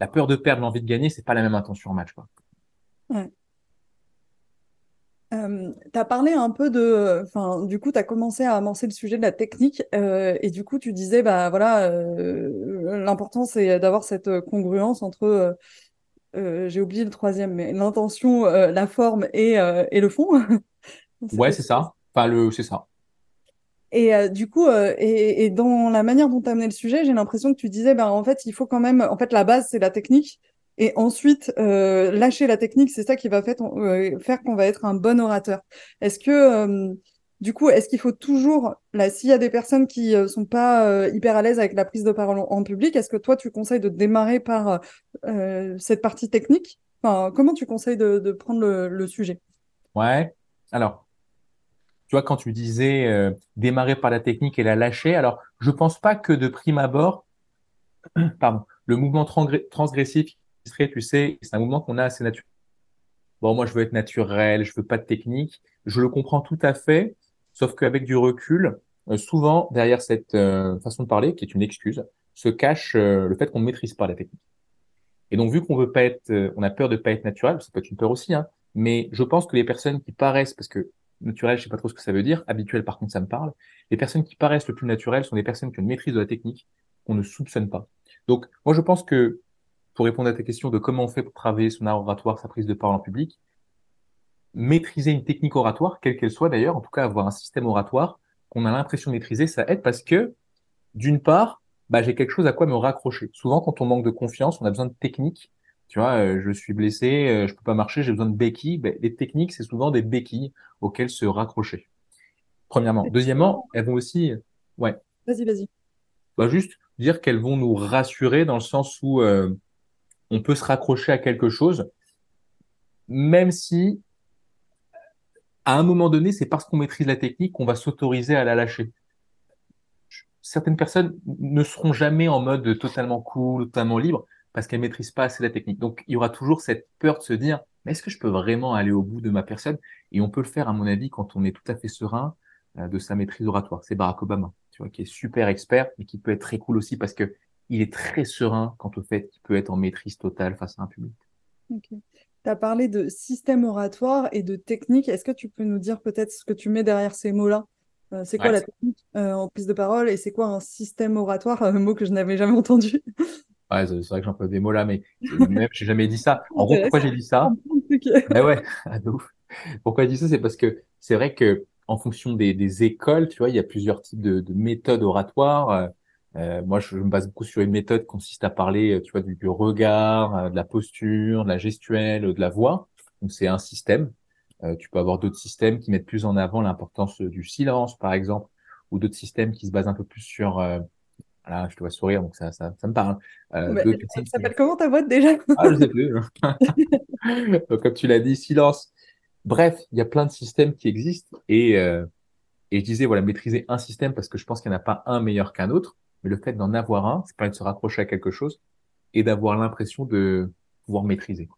la peur de perdre, l'envie de gagner, c'est pas la même intention en match. Quoi. Ouais. Euh, tu as parlé un peu de, enfin, du coup, tu as commencé à amorcer le sujet de la technique euh, et du coup, tu disais, bah voilà, euh, l'important c'est d'avoir cette congruence entre, j'ai oublié le troisième, mais l'intention, la forme et, et le fond. ouais, c'est ça. Enfin, le, c'est ça. Et du coup, et, et, dans la manière dont tu as amené le sujet, j'ai l'impression que tu disais, bah en fait, il faut quand même, en fait, la base c'est la technique. Et ensuite, euh, lâcher la technique, c'est ça qui va euh, faire qu'on va être un bon orateur. Est-ce que, euh, du coup, est-ce qu'il faut toujours, là, s'il y a des personnes qui euh, sont pas hyper à l'aise avec la prise de parole en, public, est-ce que toi, tu conseilles de démarrer par cette partie technique? Comment tu conseilles de, prendre le, le, sujet? Ouais. Alors, tu vois, quand tu disais démarrer par la technique et la lâcher, alors, je pense pas que de prime abord, pardon, le mouvement transgressif tu sais, c'est un mouvement qu'on a assez naturel. Bon, moi, je veux être naturel, je veux pas de technique. Je le comprends tout à fait, sauf qu'avec du recul, euh, souvent, derrière cette euh, façon de parler, qui est une excuse, se cache euh, le fait qu'on ne maîtrise pas la technique. Et donc, vu qu'on veut pas être, on a peur de pas être naturel, ça peut être une peur aussi, hein, mais je pense que les personnes qui paraissent, parce que naturel, je sais pas trop ce que ça veut dire, habituel, par contre, ça me parle, les personnes qui paraissent le plus naturelles sont des personnes qui ont une maîtrise de la technique qu'on ne soupçonne pas. Donc, moi, je pense que pour répondre à ta question de comment on fait pour travailler son art oratoire, sa prise de parole en public, maîtriser une technique oratoire, quelle qu'elle soit d'ailleurs, en tout cas avoir un système oratoire qu'on a l'impression de maîtriser, ça aide parce que, d'une part, bah, j'ai quelque chose à quoi me raccrocher. Souvent, quand on manque de confiance, on a besoin de techniques. Tu vois, euh, je suis blessé, euh, je peux pas marcher, j'ai besoin de béquilles. Ben, les techniques, c'est souvent des béquilles auxquelles se raccrocher. Premièrement. Deuxièmement, elles vont aussi, ouais. Vas-y, vas-y. Bah, juste dire qu'elles vont nous rassurer dans le sens où euh, on peut se raccrocher à quelque chose, même si à un moment donné, c'est parce qu'on maîtrise la technique qu'on va s'autoriser à la lâcher. Certaines personnes ne seront jamais en mode totalement cool, totalement libre, parce qu'elles maîtrisent pas assez la technique. Donc, il y aura toujours cette peur de se dire, mais est-ce que je peux vraiment aller au bout de ma personne? Et on peut le faire, à mon avis, quand on est tout à fait serein euh, de sa maîtrise oratoire. C'est Barack Obama, tu vois, qui est super expert, mais qui peut être très cool aussi parce que il est très serein quant au fait qu'il peut être en maîtrise totale face à un public. Tu as parlé de système oratoire et de technique. Est-ce que tu peux nous dire peut-être ce que tu mets derrière ces mots-là? Euh, C'est quoi la technique euh, en prise de parole et c'est quoi un système oratoire? Un mot que je n'avais jamais entendu. Ouais, c'est vrai que j'emploie des mots là, mais même j'ai jamais dit ça. En gros, pourquoi j'ai dit ça? Ben ouais, Pourquoi j'ai dit ça? C'est parce que c'est vrai que en fonction des, écoles, tu vois, il y a plusieurs types de, méthodes oratoires. Euh, euh, moi, je, me base beaucoup sur une méthode qui consiste à parler, euh, tu vois, du, regard, euh, de la posture, de la gestuelle, de la voix. Donc, c'est un système. tu peux avoir d'autres systèmes qui mettent plus en avant l'importance du silence, par exemple, ou d'autres systèmes qui se basent un peu plus sur voilà, je te vois sourire, donc ça, ça, ça me parle. Euh, bah, ça s'appelle comment ta boîte déjà? Ah, je sais plus. donc, comme tu l'as dit, silence. Bref, il y a plein de systèmes qui existent et, euh, et je disais, voilà, maîtriser un système parce que je pense qu'il n'y en a pas un meilleur qu'un autre. Mais le fait d'en avoir un, c'est pas de se raccrocher à quelque chose et d'avoir l'impression de pouvoir maîtriser.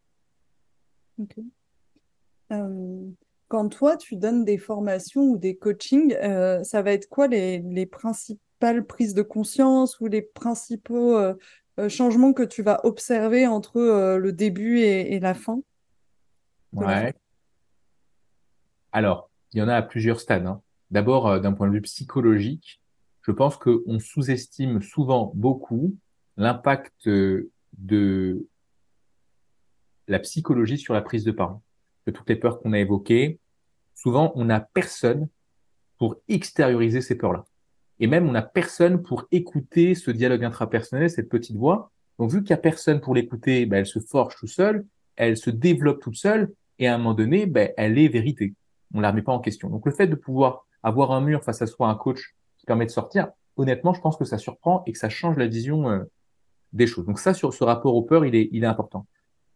Euh, quand toi, tu donnes des formations ou des coachings, euh, ça va être quoi les, les, principales prises de conscience ou les principaux euh, changements que tu vas observer entre le début et, la fin Ouais. Alors, il y en a à plusieurs stades. Hein. D'abord, d'un point de vue psychologique, je pense qu'on sous-estime souvent beaucoup l'impact de la psychologie sur la prise de parole. De toutes les peurs qu'on a évoquées, souvent on n'a personne pour extérioriser ces peurs-là. Et même, on n'a personne pour écouter ce dialogue intrapersonnel, cette petite voix. Donc, vu qu'il n'y a personne pour l'écouter, ben, elle se forge tout seul, elle se développe toute seule, et à un moment donné, ben, elle est vérité. On la remet pas en question. Donc, le fait de pouvoir avoir un mur face à soi, un coach qui permet de sortir, honnêtement, je pense que ça surprend et que ça change la vision euh, des choses. Donc, ça, sur ce rapport aux peurs, il est, il est important.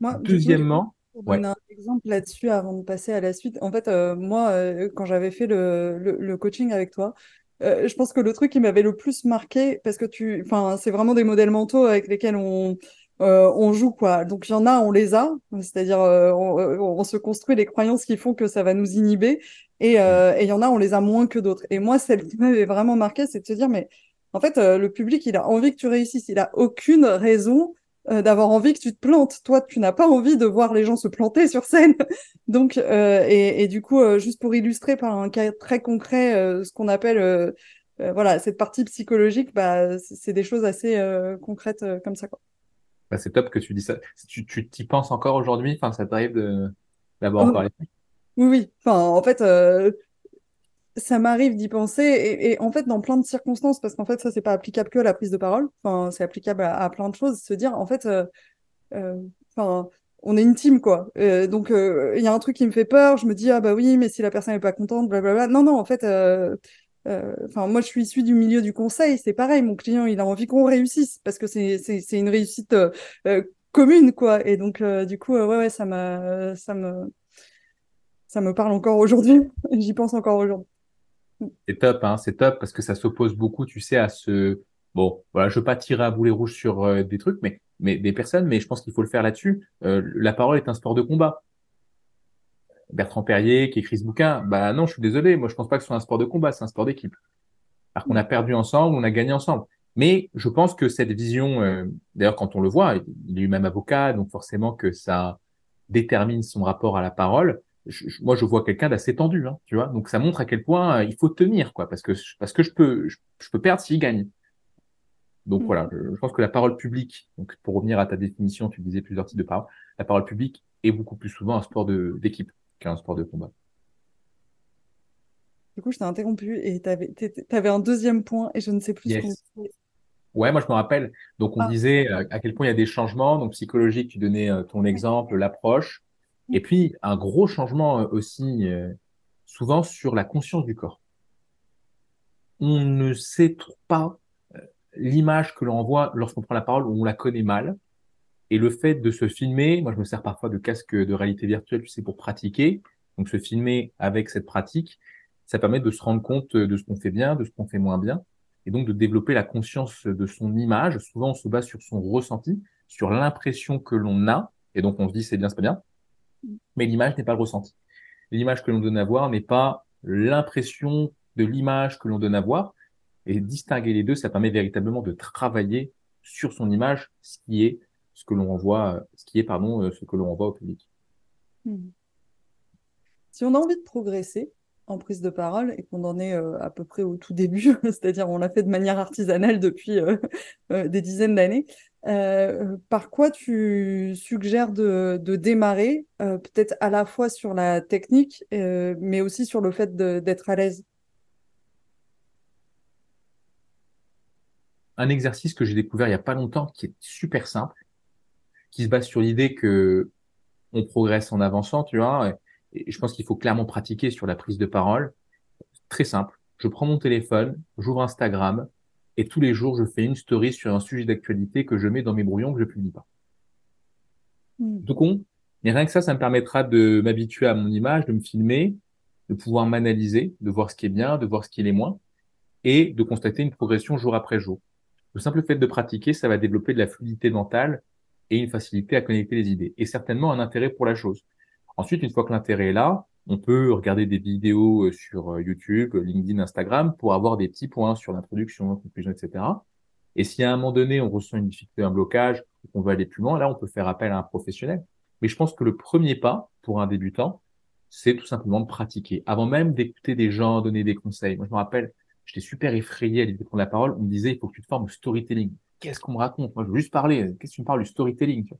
Moi, Deuxièmement, pour donner un exemple là-dessus avant de passer à la suite, en fait, euh, moi, euh, quand j'avais fait le, le, le, coaching avec toi, je pense que le truc qui m'avait le plus marqué, parce que tu, enfin, c'est vraiment des modèles mentaux avec lesquels on, euh, on joue quoi. Donc il y en a, on les a, c'est-à-dire euh, on, on, se construit les croyances qui font que ça va nous inhiber, et il y en a, on les a moins que d'autres. Et moi, celle qui m'avait vraiment marqué, c'est de se dire, mais en fait, le public, il a envie que tu réussisses, il a aucune raison euh, d'avoir envie que tu te plantes. Toi, tu n'as pas envie de voir les gens se planter sur scène. Donc, euh, et, et, du coup, euh, juste pour illustrer par un cas très concret ce qu'on appelle voilà cette partie psychologique, bah, c'est des choses assez concrètes comme ça. Quoi. Bah, c'est top que tu dis ça. Tu tu t'y penses encore aujourd'hui. Enfin, ça t'arrive de d'avoir oh. parlé? Oui, oui. Enfin, en fait, ça m'arrive d'y penser et, en fait dans plein de circonstances parce qu'en fait ça c'est pas applicable que à la prise de parole. Enfin c'est applicable à, plein de choses se dire en fait euh, euh, on est une team quoi. Euh, donc il y a un truc qui me fait peur je me dis ah bah oui mais si la personne est pas contente blablabla non non en fait enfin moi je suis issue du milieu du conseil c'est pareil mon client il a envie qu'on réussisse parce que c'est une réussite commune quoi. Et donc du coup ouais ouais ça ça me ça me parle encore aujourd'hui j'y pense encore aujourd'hui c'est top, hein, c'est top parce que ça s'oppose beaucoup, tu sais, à ce. Bon, voilà, je veux pas tirer à boulet rouge sur euh, des trucs, mais, mais des personnes, mais je pense qu'il faut le faire là-dessus. Euh, la parole est un sport de combat. Bertrand Perrier qui écrit ce bouquin, bah non, je suis désolé, moi je pense pas que ce soit un sport de combat, c'est un sport d'équipe. Alors qu'on a perdu ensemble, on a gagné ensemble. Mais je pense que cette vision, euh, d'ailleurs quand on le voit, il est lui-même avocat, donc forcément que ça détermine son rapport à la parole moi je vois quelqu'un d'assez tendu, hein, tu vois. Donc ça montre à quel point euh, il faut tenir, quoi, parce que parce que je peux je, peux perdre s'il gagne. Donc mm. voilà, je, pense que la parole publique, donc pour revenir à ta définition, tu disais plusieurs types de parole, la parole publique est beaucoup plus souvent un sport d'équipe qu'un sport de combat. Du coup, je t'ai interrompu et tu avais, un deuxième point et je ne sais plus ce qu'on Ouais, moi je me rappelle. Donc on ah. disait euh, à quel point il y a des changements. Donc psychologique, tu donnais euh, ton exemple, l'approche. Et puis, un gros changement euh, aussi, euh, souvent sur la conscience du corps. On ne sait pas euh, l'image que l'on voit lorsqu'on prend la parole, on la connaît mal. Et le fait de se filmer, moi je me sers parfois de casque de réalité virtuelle, tu sais, pour pratiquer. Donc se filmer avec cette pratique, ça permet de se rendre compte de ce qu'on fait bien, de ce qu'on fait moins bien, et donc de développer la conscience de son image. Souvent on se base sur son ressenti, sur l'impression que l'on a, et donc on se dit c'est bien, c'est pas bien mais l'image n'est pas le ressenti. L'image que l'on donne à voir n'est pas l'impression de l'image que l'on donne à voir. Et distinguer les deux, ça permet véritablement de travailler sur son image, ce qui est ce que l'on envoie, ce qui est pardon, euh, ce que l'on envoie au public. Hmm. Si on a envie de progresser en prise de parole et qu'on en est euh, à peu près au tout début, c'est-à-dire on l'a fait de manière artisanale depuis euh, des dizaines d'années, euh, par quoi tu suggères de, démarrer, euh, peut-être à la fois sur la technique, euh, mais aussi sur le fait d'être à l'aise? Un exercice que j'ai découvert il n'y a pas longtemps, qui est super simple, qui se base sur l'idée que on progresse en avançant, tu vois. Je pense qu'il faut clairement pratiquer sur la prise de parole. Très simple. Je prends mon téléphone, j'ouvre Instagram, et tous les jours, je fais une story sur un sujet d'actualité que je mets dans mes brouillons que je publie pas. Mm. Tout con. Mais rien que ça, ça me permettra de m'habituer à mon image, de me filmer, de pouvoir m'analyser, de voir ce qui est bien, de voir ce qui est moins, et de constater une progression jour après jour. Le simple fait de pratiquer, ça va développer de la fluidité mentale et une facilité à connecter les idées, et certainement un intérêt pour la chose. Ensuite, une fois que l'intérêt est là, on peut regarder des vidéos euh, sur euh, YouTube, LinkedIn, Instagram pour avoir des petits points sur l'introduction, conclusion, etc. Et si à un moment donné, on ressent une difficulté, un blocage, qu'on veut aller plus loin, là, on peut faire appel à un professionnel. Mais je pense que le premier pas pour un débutant, c'est tout simplement de pratiquer. Avant même d'écouter des gens donner des conseils. Moi, je me rappelle, j'étais super effrayé à l'idée de prendre la parole. On me disait, il faut que tu te formes au storytelling. Qu'est-ce qu'on me raconte? Moi, je veux juste parler. Qu'est-ce que tu me parles du storytelling?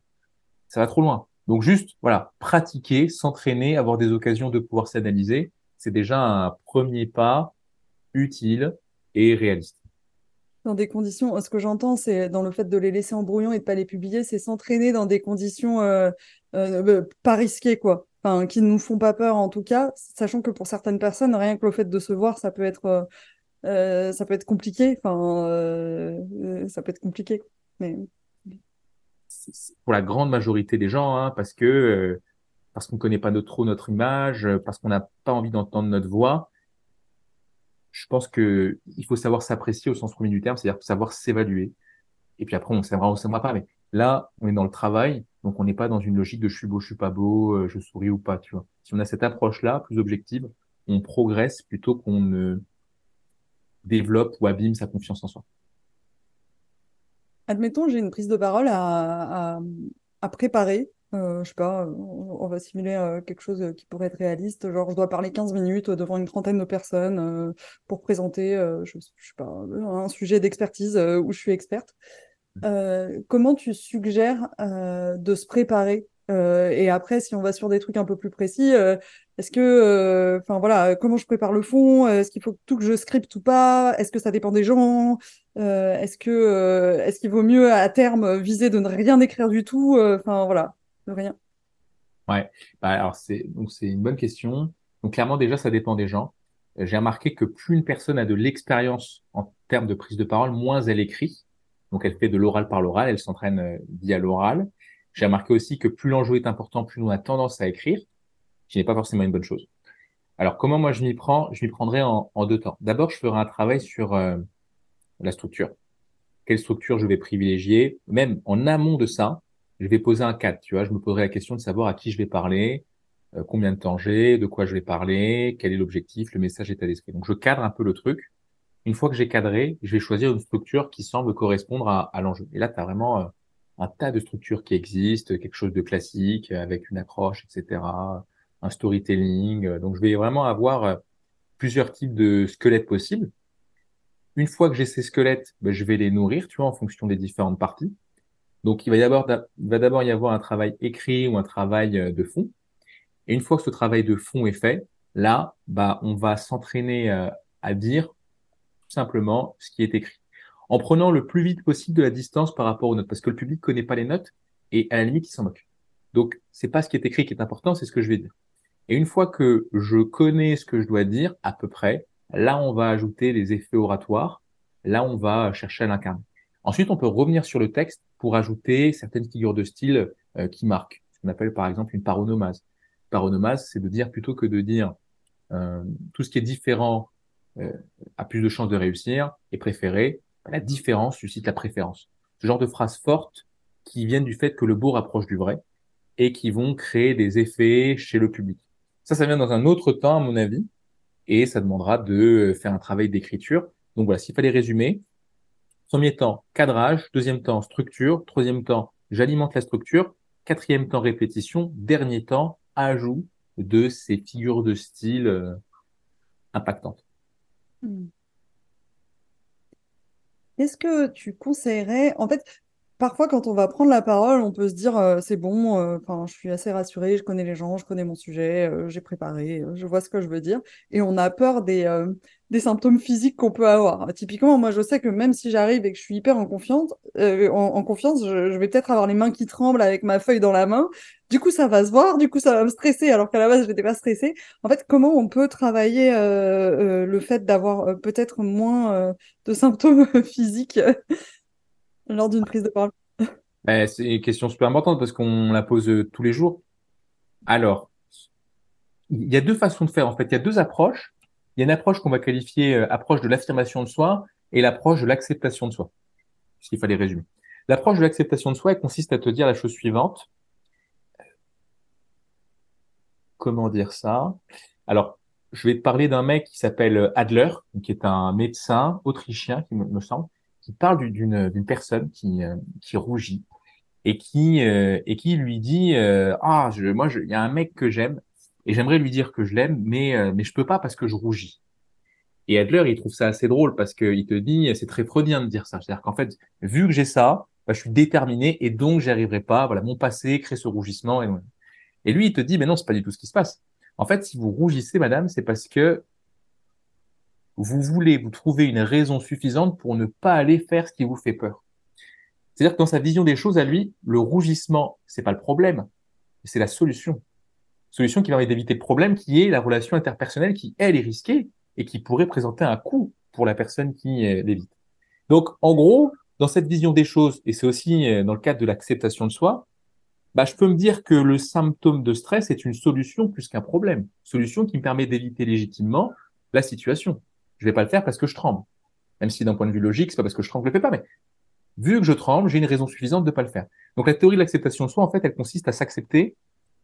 Ça va trop loin. Donc juste, voilà, pratiquer, s'entraîner, avoir des occasions de pouvoir s'analyser, c'est déjà un premier pas utile et réaliste. Dans des conditions, ce que j'entends, c'est dans le fait de les laisser en brouillon et de pas les publier, c'est s'entraîner dans des conditions euh, euh, pas risquées, quoi. Enfin, qui ne nous font pas peur en tout cas, sachant que pour certaines personnes, rien que le fait de se voir, ça peut être, euh, ça peut être compliqué. Enfin, ça peut être compliqué. Mais pour la grande majorité des gens, hein, parce que parce qu'on connaît pas trop notre image, parce qu'on n'a pas envie d'entendre notre voix. Je pense que il faut savoir s'apprécier au sens premier du terme, c'est-à-dire savoir s'évaluer. Et puis après, on s'aimera, on s'aimera pas. Mais là, on est dans le travail, donc on n'est pas dans une logique de je suis beau, je suis pas beau, euh, je souris ou pas, tu vois. Si on a cette approche-là, plus objective, on progresse plutôt qu'on ne développe ou abîme sa confiance en soi. Admettons, j'ai une prise de parole à, à préparer euh, je sais pas, on, va simuler euh, quelque chose qui pourrait être réaliste. Genre, je dois parler 15 minutes devant une trentaine de personnes euh, pour présenter, je, sais pas, un sujet d'expertise où je suis experte. comment tu suggères de se préparer? Et après, si on va sur des trucs un peu plus précis, est-ce que, enfin voilà, comment je prépare le fond? Est-ce qu'il faut que je scripte ou pas? Est-ce que ça dépend des gens? Est-ce que, est-ce qu'il vaut mieux à terme viser de ne rien écrire du tout? Enfin voilà rien. Ouais, bah, alors c'est une bonne question. Donc clairement déjà ça dépend des gens. Euh, j'ai remarqué que plus une personne a de l'expérience en termes de prise de parole, moins elle écrit. Donc elle fait de l'oral par l'oral, elle s'entraîne euh, via l'oral. J'ai remarqué aussi que plus l'enjeu est important, plus on a tendance à écrire, qui n'est pas forcément une bonne chose. Alors comment moi je m'y prends Je m'y prendrai en, deux temps. D'abord, je ferai un travail sur euh, la structure. Quelle structure je vais privilégier? Même en amont de ça, je vais poser un cadre, tu vois, je me poserai la question de savoir à qui je vais parler, euh, combien de temps j'ai, de quoi je vais parler, quel est l'objectif, le message, état d'esprit. Donc je cadre un peu le truc. Une fois que j'ai cadré, je vais choisir une structure qui semble correspondre à, à l'enjeu. Et là, tu as vraiment euh, un tas de structures qui existent, quelque chose de classique avec une accroche, etc., un storytelling. Donc je vais vraiment avoir euh, plusieurs types de squelettes possibles. Une fois que j'ai ces squelettes, ben, je vais les nourrir, tu vois, en fonction des différentes parties. Donc, il va d'abord y avoir un travail écrit ou un travail euh, de fond. Et une fois que ce travail de fond est fait, là, bah, on va s'entraîner euh, à dire tout simplement ce qui est écrit. En prenant le plus vite possible de la distance par rapport aux notes, parce que le public connaît pas les notes et à la limite, il s'en moque. Donc, c'est pas ce qui est écrit qui est important, c'est ce que je vais dire. Et une fois que je connais ce que je dois dire, à peu près, là, on va ajouter les effets oratoires. Là, on va chercher à l'incarner. Ensuite, on peut revenir sur le texte pour ajouter certaines figures de style euh, qui marquent, ce qu'on appelle par exemple une paronomase. Paronomase, c'est de dire plutôt que de dire euh, tout ce qui est différent euh, a plus de chances de réussir et préféré, la différence suscite la préférence. Ce genre de phrases fortes qui viennent du fait que le beau rapproche du vrai et qui vont créer des effets chez le public. Ça, ça vient dans un autre temps, à mon avis, et ça demandera de faire un travail d'écriture. Donc voilà, s'il fallait résumer, Premier temps, cadrage. Deuxième temps, structure. Troisième temps, j'alimente la structure. Quatrième temps, répétition. Dernier temps, ajout de ces figures de style euh, impactantes. Hmm. Est-ce que tu conseillerais, en fait, parfois quand on va prendre la parole, on peut se dire euh, c'est bon, euh, je suis assez rassuré, je connais les gens, je connais mon sujet, j'ai préparé, je vois ce que je veux dire, et on a peur des, des symptômes physiques qu'on peut avoir. Typiquement, moi, je sais que même si j'arrive et que je suis hyper en confiance, euh, en, confiance, je, vais peut-être avoir les mains qui tremblent avec ma feuille dans la main. Du coup, ça va se voir. Du coup, ça va me stresser, alors qu'à la base, je n'étais pas stressée. En fait, comment on peut travailler euh, euh, le fait d'avoir peut-être moins de symptômes physiques? Lors d'une prise de parole ben, C'est une question super importante parce qu'on la pose tous les jours. Alors, il y a deux façons de faire. En fait, il y a deux approches il y a une approche qu'on va qualifier euh, approche de l'affirmation de soi et l'approche de l'acceptation de soi. S'il fallait résumer. L'approche de l'acceptation de soi, elle consiste à te dire la chose suivante. Comment dire ça? Alors, je vais te parler d'un mec qui s'appelle Adler, qui est un médecin autrichien, qui me, semble, qui parle d'une personne qui, euh, qui rougit et qui euh, lui dit ah je, moi il y a un mec que j'aime et j'aimerais lui dire que je l'aime, mais euh, mais je peux pas parce que je rougis. Et Adler, il trouve ça assez drôle parce qu'il te dit, c'est très freudien de dire ça. C'est-à-dire qu'en fait, vu que j'ai ça, bah, je suis déterminé et donc j'y arriverai pas. Voilà, mon passé crée ce rougissement. Et, et lui, il te dit, mais non, c'est pas du tout ce qui se passe. En fait, si vous rougissez, madame, c'est parce que vous voulez vous trouver une raison suffisante pour ne pas aller faire ce qui vous fait peur. C'est-à-dire que dans sa vision des choses à lui, le rougissement, c'est pas le problème, c'est la solution. Solution qui permet d'éviter le problème qui est la relation interpersonnelle qui, elle, est risquée et qui pourrait présenter un coût pour la personne qui euh, l'évite. Donc, en gros, dans cette vision des choses, et c'est aussi euh, dans le cadre de l'acceptation de soi, bah, je peux me dire que le symptôme de stress est une solution plus qu'un problème. Solution qui me permet d'éviter légitimement la situation. Je vais pas le faire parce que je tremble. Même si d'un point de vue logique, c'est pas parce que je tremble que je le fais pas, mais vu que je tremble, j'ai une raison suffisante de pas le faire. Donc la théorie de l'acceptation de soi, en fait, elle consiste à s'accepter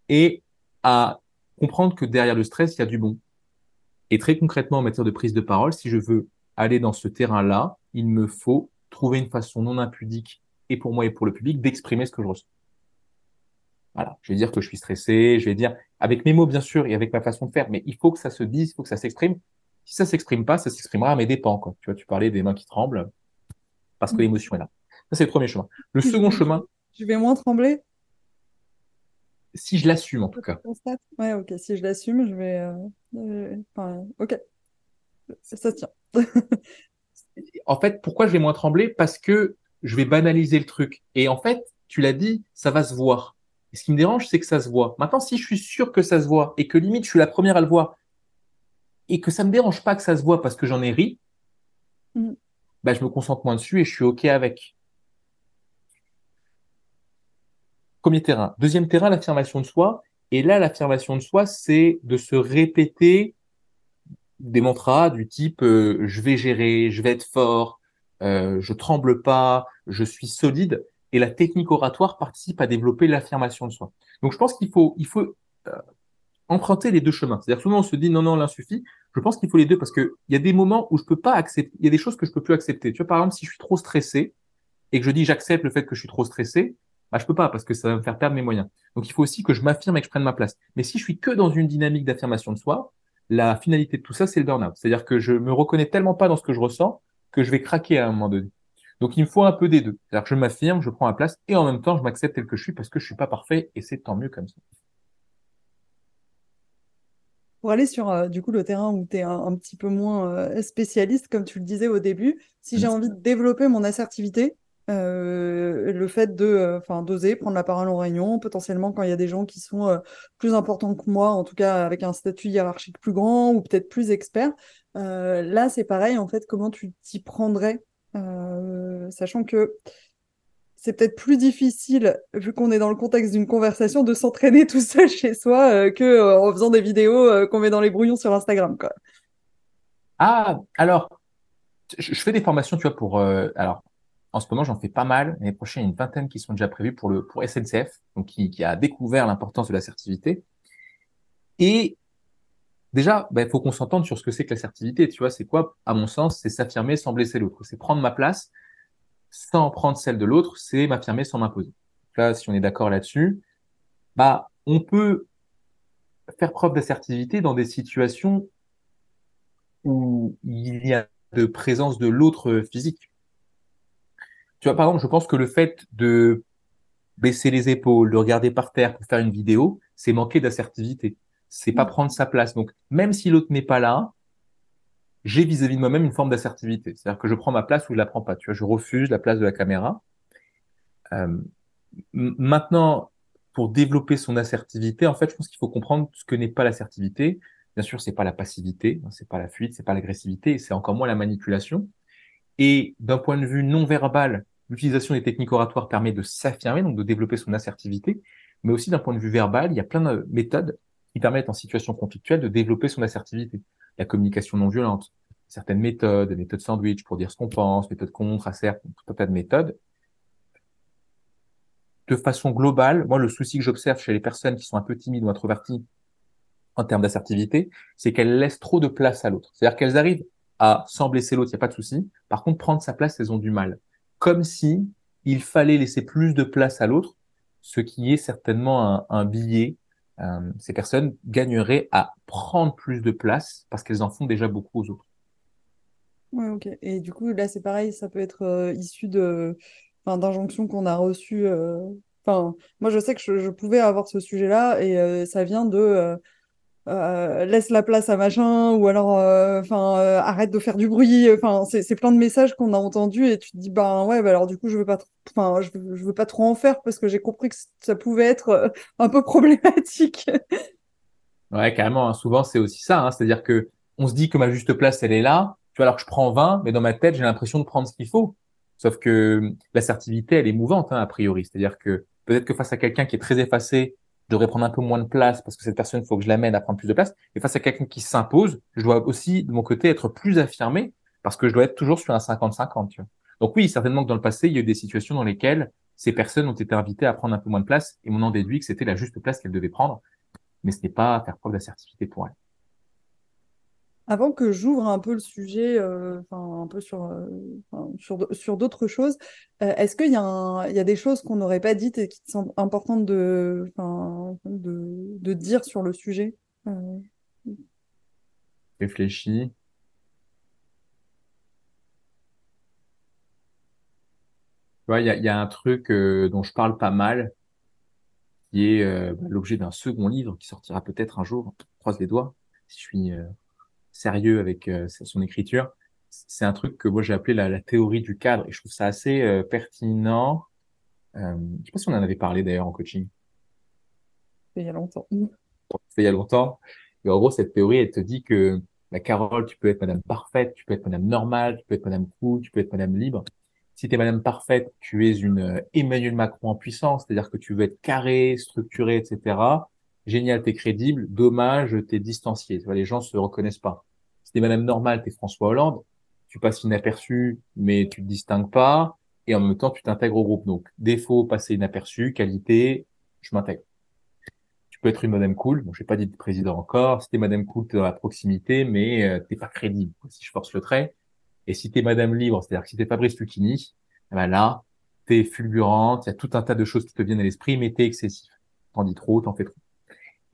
et à comprendre que derrière le stress, il y a du bon. Et très concrètement, en matière de prise de parole, si je veux aller dans ce terrain-là, il me faut trouver une façon non impudique, et pour moi et pour le public, d'exprimer ce que je ressens. Voilà, je vais dire que je suis stressé, je vais dire avec mes mots bien sûr et avec ma façon de faire, mais il faut que ça se dise, il faut que ça s'exprime. Si ça s'exprime pas, ça s'exprimera à mes dépens. Quoi. Tu vois, tu parlais des mains qui tremblent parce que mm. l'émotion est là. Ça c'est le premier chemin. Le second chemin. Je vais moins trembler? Si je l'assume en tout cas. Ouais, ok. Si je l'assume, je vais. Euh, euh, enfin, ok. Ça tient. en fait, pourquoi je vais moins trembler? Parce que je vais banaliser le truc. Et en fait, tu l'as dit, ça va se voir. Et ce qui me dérange, c'est que ça se voit. Maintenant, si je suis sûr que ça se voit et que limite je suis la première à le voir et que ça me dérange pas que ça se voit parce que j'en ai ri, mm. bah, je me concentre moins dessus et je suis OK avec. Premier terrain. Deuxième terrain, l'affirmation de soi. Et là, l'affirmation de soi, c'est de se répéter des mantras du type euh, je vais gérer, je vais être fort, euh, je tremble pas, je suis solide. Et la technique oratoire participe à développer l'affirmation de soi. Donc je pense qu'il faut, il faut euh, emprunter les deux chemins. C'est-à-dire souvent on se dit non non l'un suffit. Je pense qu'il faut les deux parce que il y a des moments où je peux pas accepter, il y a des choses que je peux plus accepter. Tu vois par exemple si je suis trop stressé et que je dis j'accepte le fait que je suis trop stressé, bah je peux pas parce que ça va me faire perdre mes moyens. Donc il faut aussi que je m'affirme et que je prenne ma place. Mais si je suis que dans une dynamique d'affirmation de soi, la finalité de tout ça c'est le burn-out. C'est-à-dire que je me reconnais tellement pas dans ce que je ressens que je vais craquer à un moment donné. Donc il me faut un peu des deux. C'est-à-dire que je m'affirme, je prends ma place et en même temps je m'accepte tel que je suis parce que je suis pas parfait et c'est tant mieux comme ça. Pour aller sur euh, du coup le terrain où tu es un, petit peu moins euh, spécialiste, comme tu le disais au début, si j'ai envie de développer mon assertivité, euh, le fait de enfin d'oser prendre la parole en réunion, potentiellement quand il y a des gens qui sont plus importants que moi, en tout cas avec un statut hiérarchique plus grand ou peut-être plus expert, là c'est pareil en fait, comment tu t'y prendrais sachant que c'est peut-être plus difficile, vu qu'on est dans le contexte d'une conversation, de s'entraîner tout seul chez soi euh, que euh, en faisant des vidéos qu'on met dans les brouillons sur Instagram. Ah, alors, je, fais des formations, tu vois, pour. alors, en ce moment, j'en fais pas mal. L'année prochaine, il y a une vingtaine qui sont déjà prévues pour le pour SNCF, donc qui, a découvert l'importance de l'assertivité. Et Déjà, il ben, faut qu'on s'entende sur ce que c'est que l'assertivité. Tu vois, c'est quoi, à mon sens, c'est s'affirmer sans blesser l'autre. C'est prendre ma place sans prendre celle de l'autre, c'est m'affirmer sans m'imposer. Là, si on est d'accord là-dessus, bah, on peut faire preuve d'assertivité dans des situations où il y a de présence de l'autre physique. Tu vois, par exemple, je pense que le fait de baisser les épaules, de regarder par terre pour faire une vidéo, c'est manquer d'assertivité c'est pas mm. prendre sa place. Donc, même si l'autre n'est pas là, j'ai vis-à-vis de moi-même une forme d'assertivité. C'est-à-dire que je prends ma place ou je la prends pas. Tu vois, je refuse la place de la caméra. Euh, maintenant, pour développer son assertivité, en fait, je pense qu'il faut comprendre ce que n'est pas l'assertivité. Bien sûr, c'est pas la passivité, hein, c'est pas la fuite, c'est pas l'agressivité, c'est encore moins la manipulation. Et d'un point de vue non verbal, l'utilisation des techniques oratoires permet de s'affirmer, donc de développer son assertivité. Mais aussi d'un point de vue verbal, il y a plein de méthodes qui permettent en situation conflictuelle de développer son assertivité. La communication non violente, certaines méthodes, méthodes sandwich pour dire ce qu'on pense, méthode contre, assert, tout un tas de méthodes. De façon globale, moi, le souci que j'observe chez les personnes qui sont un peu timides ou introverties en termes d'assertivité, c'est qu'elles laissent trop de place à l'autre. C'est-à-dire qu'elles arrivent à, sans blesser l'autre, il n'y a pas de souci. Par contre, prendre sa place, elles ont du mal. Comme si il fallait laisser plus de place à l'autre, ce qui est certainement un billet euh, ces personnes gagneraient à prendre plus de place parce qu'elles en font déjà beaucoup aux autres. Ouais, ok. Et du coup, là, c'est pareil, ça peut être euh, issu de, d'injonctions qu'on a reçues. Euh, enfin, moi, je sais que je, pouvais avoir ce sujet-là et ça vient de euh, laisse la place à machin ou alors euh, enfin euh, arrête de faire du bruit enfin c'est plein de messages qu'on a entendus et tu te dis bah ouais alors du coup je veux pas enfin je, veux pas trop en faire parce que j'ai compris que ça pouvait être un peu problématique ouais carrément hein. souvent c'est aussi ça hein. c'est-à-dire que on se dit que ma juste place elle est là tu vois alors que je prends 20 mais dans ma tête j'ai l'impression de prendre ce qu'il faut sauf que l'assertivité elle est mouvante hein, a priori c'est-à-dire que peut-être que face à quelqu'un qui est très effacé devrais prendre un peu moins de place parce que cette personne, il faut que je l'amène à prendre plus de place. Et face à quelqu'un qui s'impose, je dois aussi, de mon côté, être plus affirmé parce que je dois être toujours sur un 50-50. Donc oui, certainement que dans le passé, il y a eu des situations dans lesquelles ces personnes ont été invitées à prendre un peu moins de place et on en déduit que c'était la juste place qu'elles devaient prendre. Mais ce n'est pas faire preuve d'assertivité pour elles. Avant que j'ouvre un peu le sujet, euh, un peu sur, euh, sur, sur d'autres choses, euh, est-ce qu'il y, y, a des choses qu'on n'aurait pas dites et qui sont importantes de, de, de dire sur le sujet Réfléchis. Il y, a, y a un truc dont je parle pas mal, qui est bah, l'objet d'un second livre qui sortira peut-être un jour. croise les doigts. Si je suis sérieux avec euh, son écriture. C'est un truc que moi j'ai appelé la, la, théorie du cadre et je trouve ça assez euh, pertinent. Euh, je sais pas si on en avait parlé d'ailleurs en coaching. Il y a longtemps. Il y a longtemps. Et en gros, cette théorie, elle te dit que la Carole, tu peux être madame parfaite, tu peux être madame normale, tu peux être madame cool, tu peux être madame libre. Si tu es madame parfaite, tu es une Emmanuel Macron en puissance, c'est-à-dire que tu veux être carré, structuré, etc génial, t'es crédible, dommage, t'es distancié. Tu vois, les gens se reconnaissent pas. Si t'es madame normale, t'es François Hollande, tu passes inaperçu, mais tu te distingues pas, et en même temps, tu t'intègres au groupe. Donc, défaut, passer inaperçu, qualité, je m'intègre. Tu peux être une madame cool, bon, je n'ai pas dit de président encore, si t'es madame cool, t'es dans la proximité, mais euh, t'es pas crédible, si je force le trait. Et si t'es madame libre, c'est-à-dire que si t'es Fabrice Lucchini, eh ben là, t'es fulgurante, il y a tout un tas de choses qui te viennent à l'esprit, mais t'es excessif. T'en dis trop, t'en fais trop.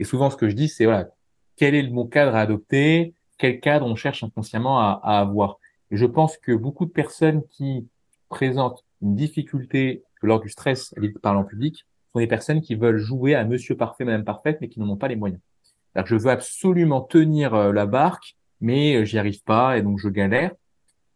Et souvent, ce que je dis, c'est voilà, quel est le bon cadre à adopter, quel cadre on cherche inconsciemment à, avoir? Et je pense que beaucoup de personnes qui présentent une difficulté lors du stress à parler en public sont des personnes qui veulent jouer à Monsieur Parfait, Madame Parfaite, mais qui n'en ont pas les moyens. Je veux absolument tenir euh, la barque, mais euh, j'y arrive pas et donc je galère.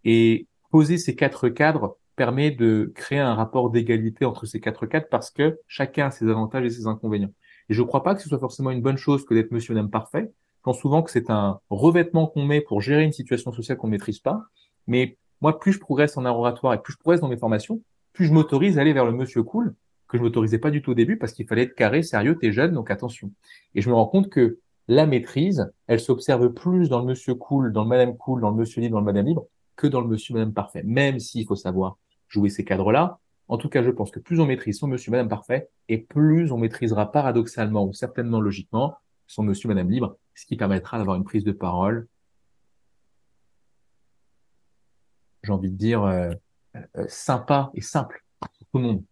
Et poser ces quatre cadres permet de créer un rapport d'égalité entre ces quatre cadres parce que chacun a ses avantages et ses inconvénients. Et je ne crois pas que ce soit forcément une bonne chose que d'être monsieur madame parfait. Je pense souvent que c'est un revêtement qu'on met pour gérer une situation sociale qu'on ne maîtrise pas. Mais moi, plus je progresse en oratoire et plus je progresse dans mes formations, plus je m'autorise à aller vers le monsieur cool, que je m'autorisais pas du tout au début parce qu'il fallait être carré, sérieux, t'es jeune, donc attention. Et je me rends compte que la maîtrise, elle s'observe plus dans le monsieur cool, dans le madame cool, dans le monsieur libre, dans le madame libre, que dans le monsieur madame parfait. Même s'il faut savoir jouer ces cadres-là, en tout cas, je pense que plus on maîtrise son monsieur, madame parfait, et plus on maîtrisera paradoxalement ou certainement logiquement son monsieur, madame libre, ce qui permettra d'avoir une prise de parole, j'ai envie de dire, euh, euh, sympa et simple pour tout le monde.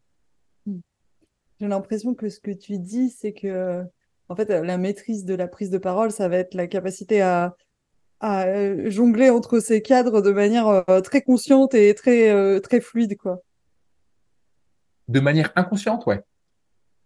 J'ai l'impression que ce que tu dis, c'est que, en fait, la maîtrise de la prise de parole, ça va être la capacité à, à euh, jongler entre ces cadres de manière très consciente et très, très fluide, quoi. De manière inconsciente, ouais.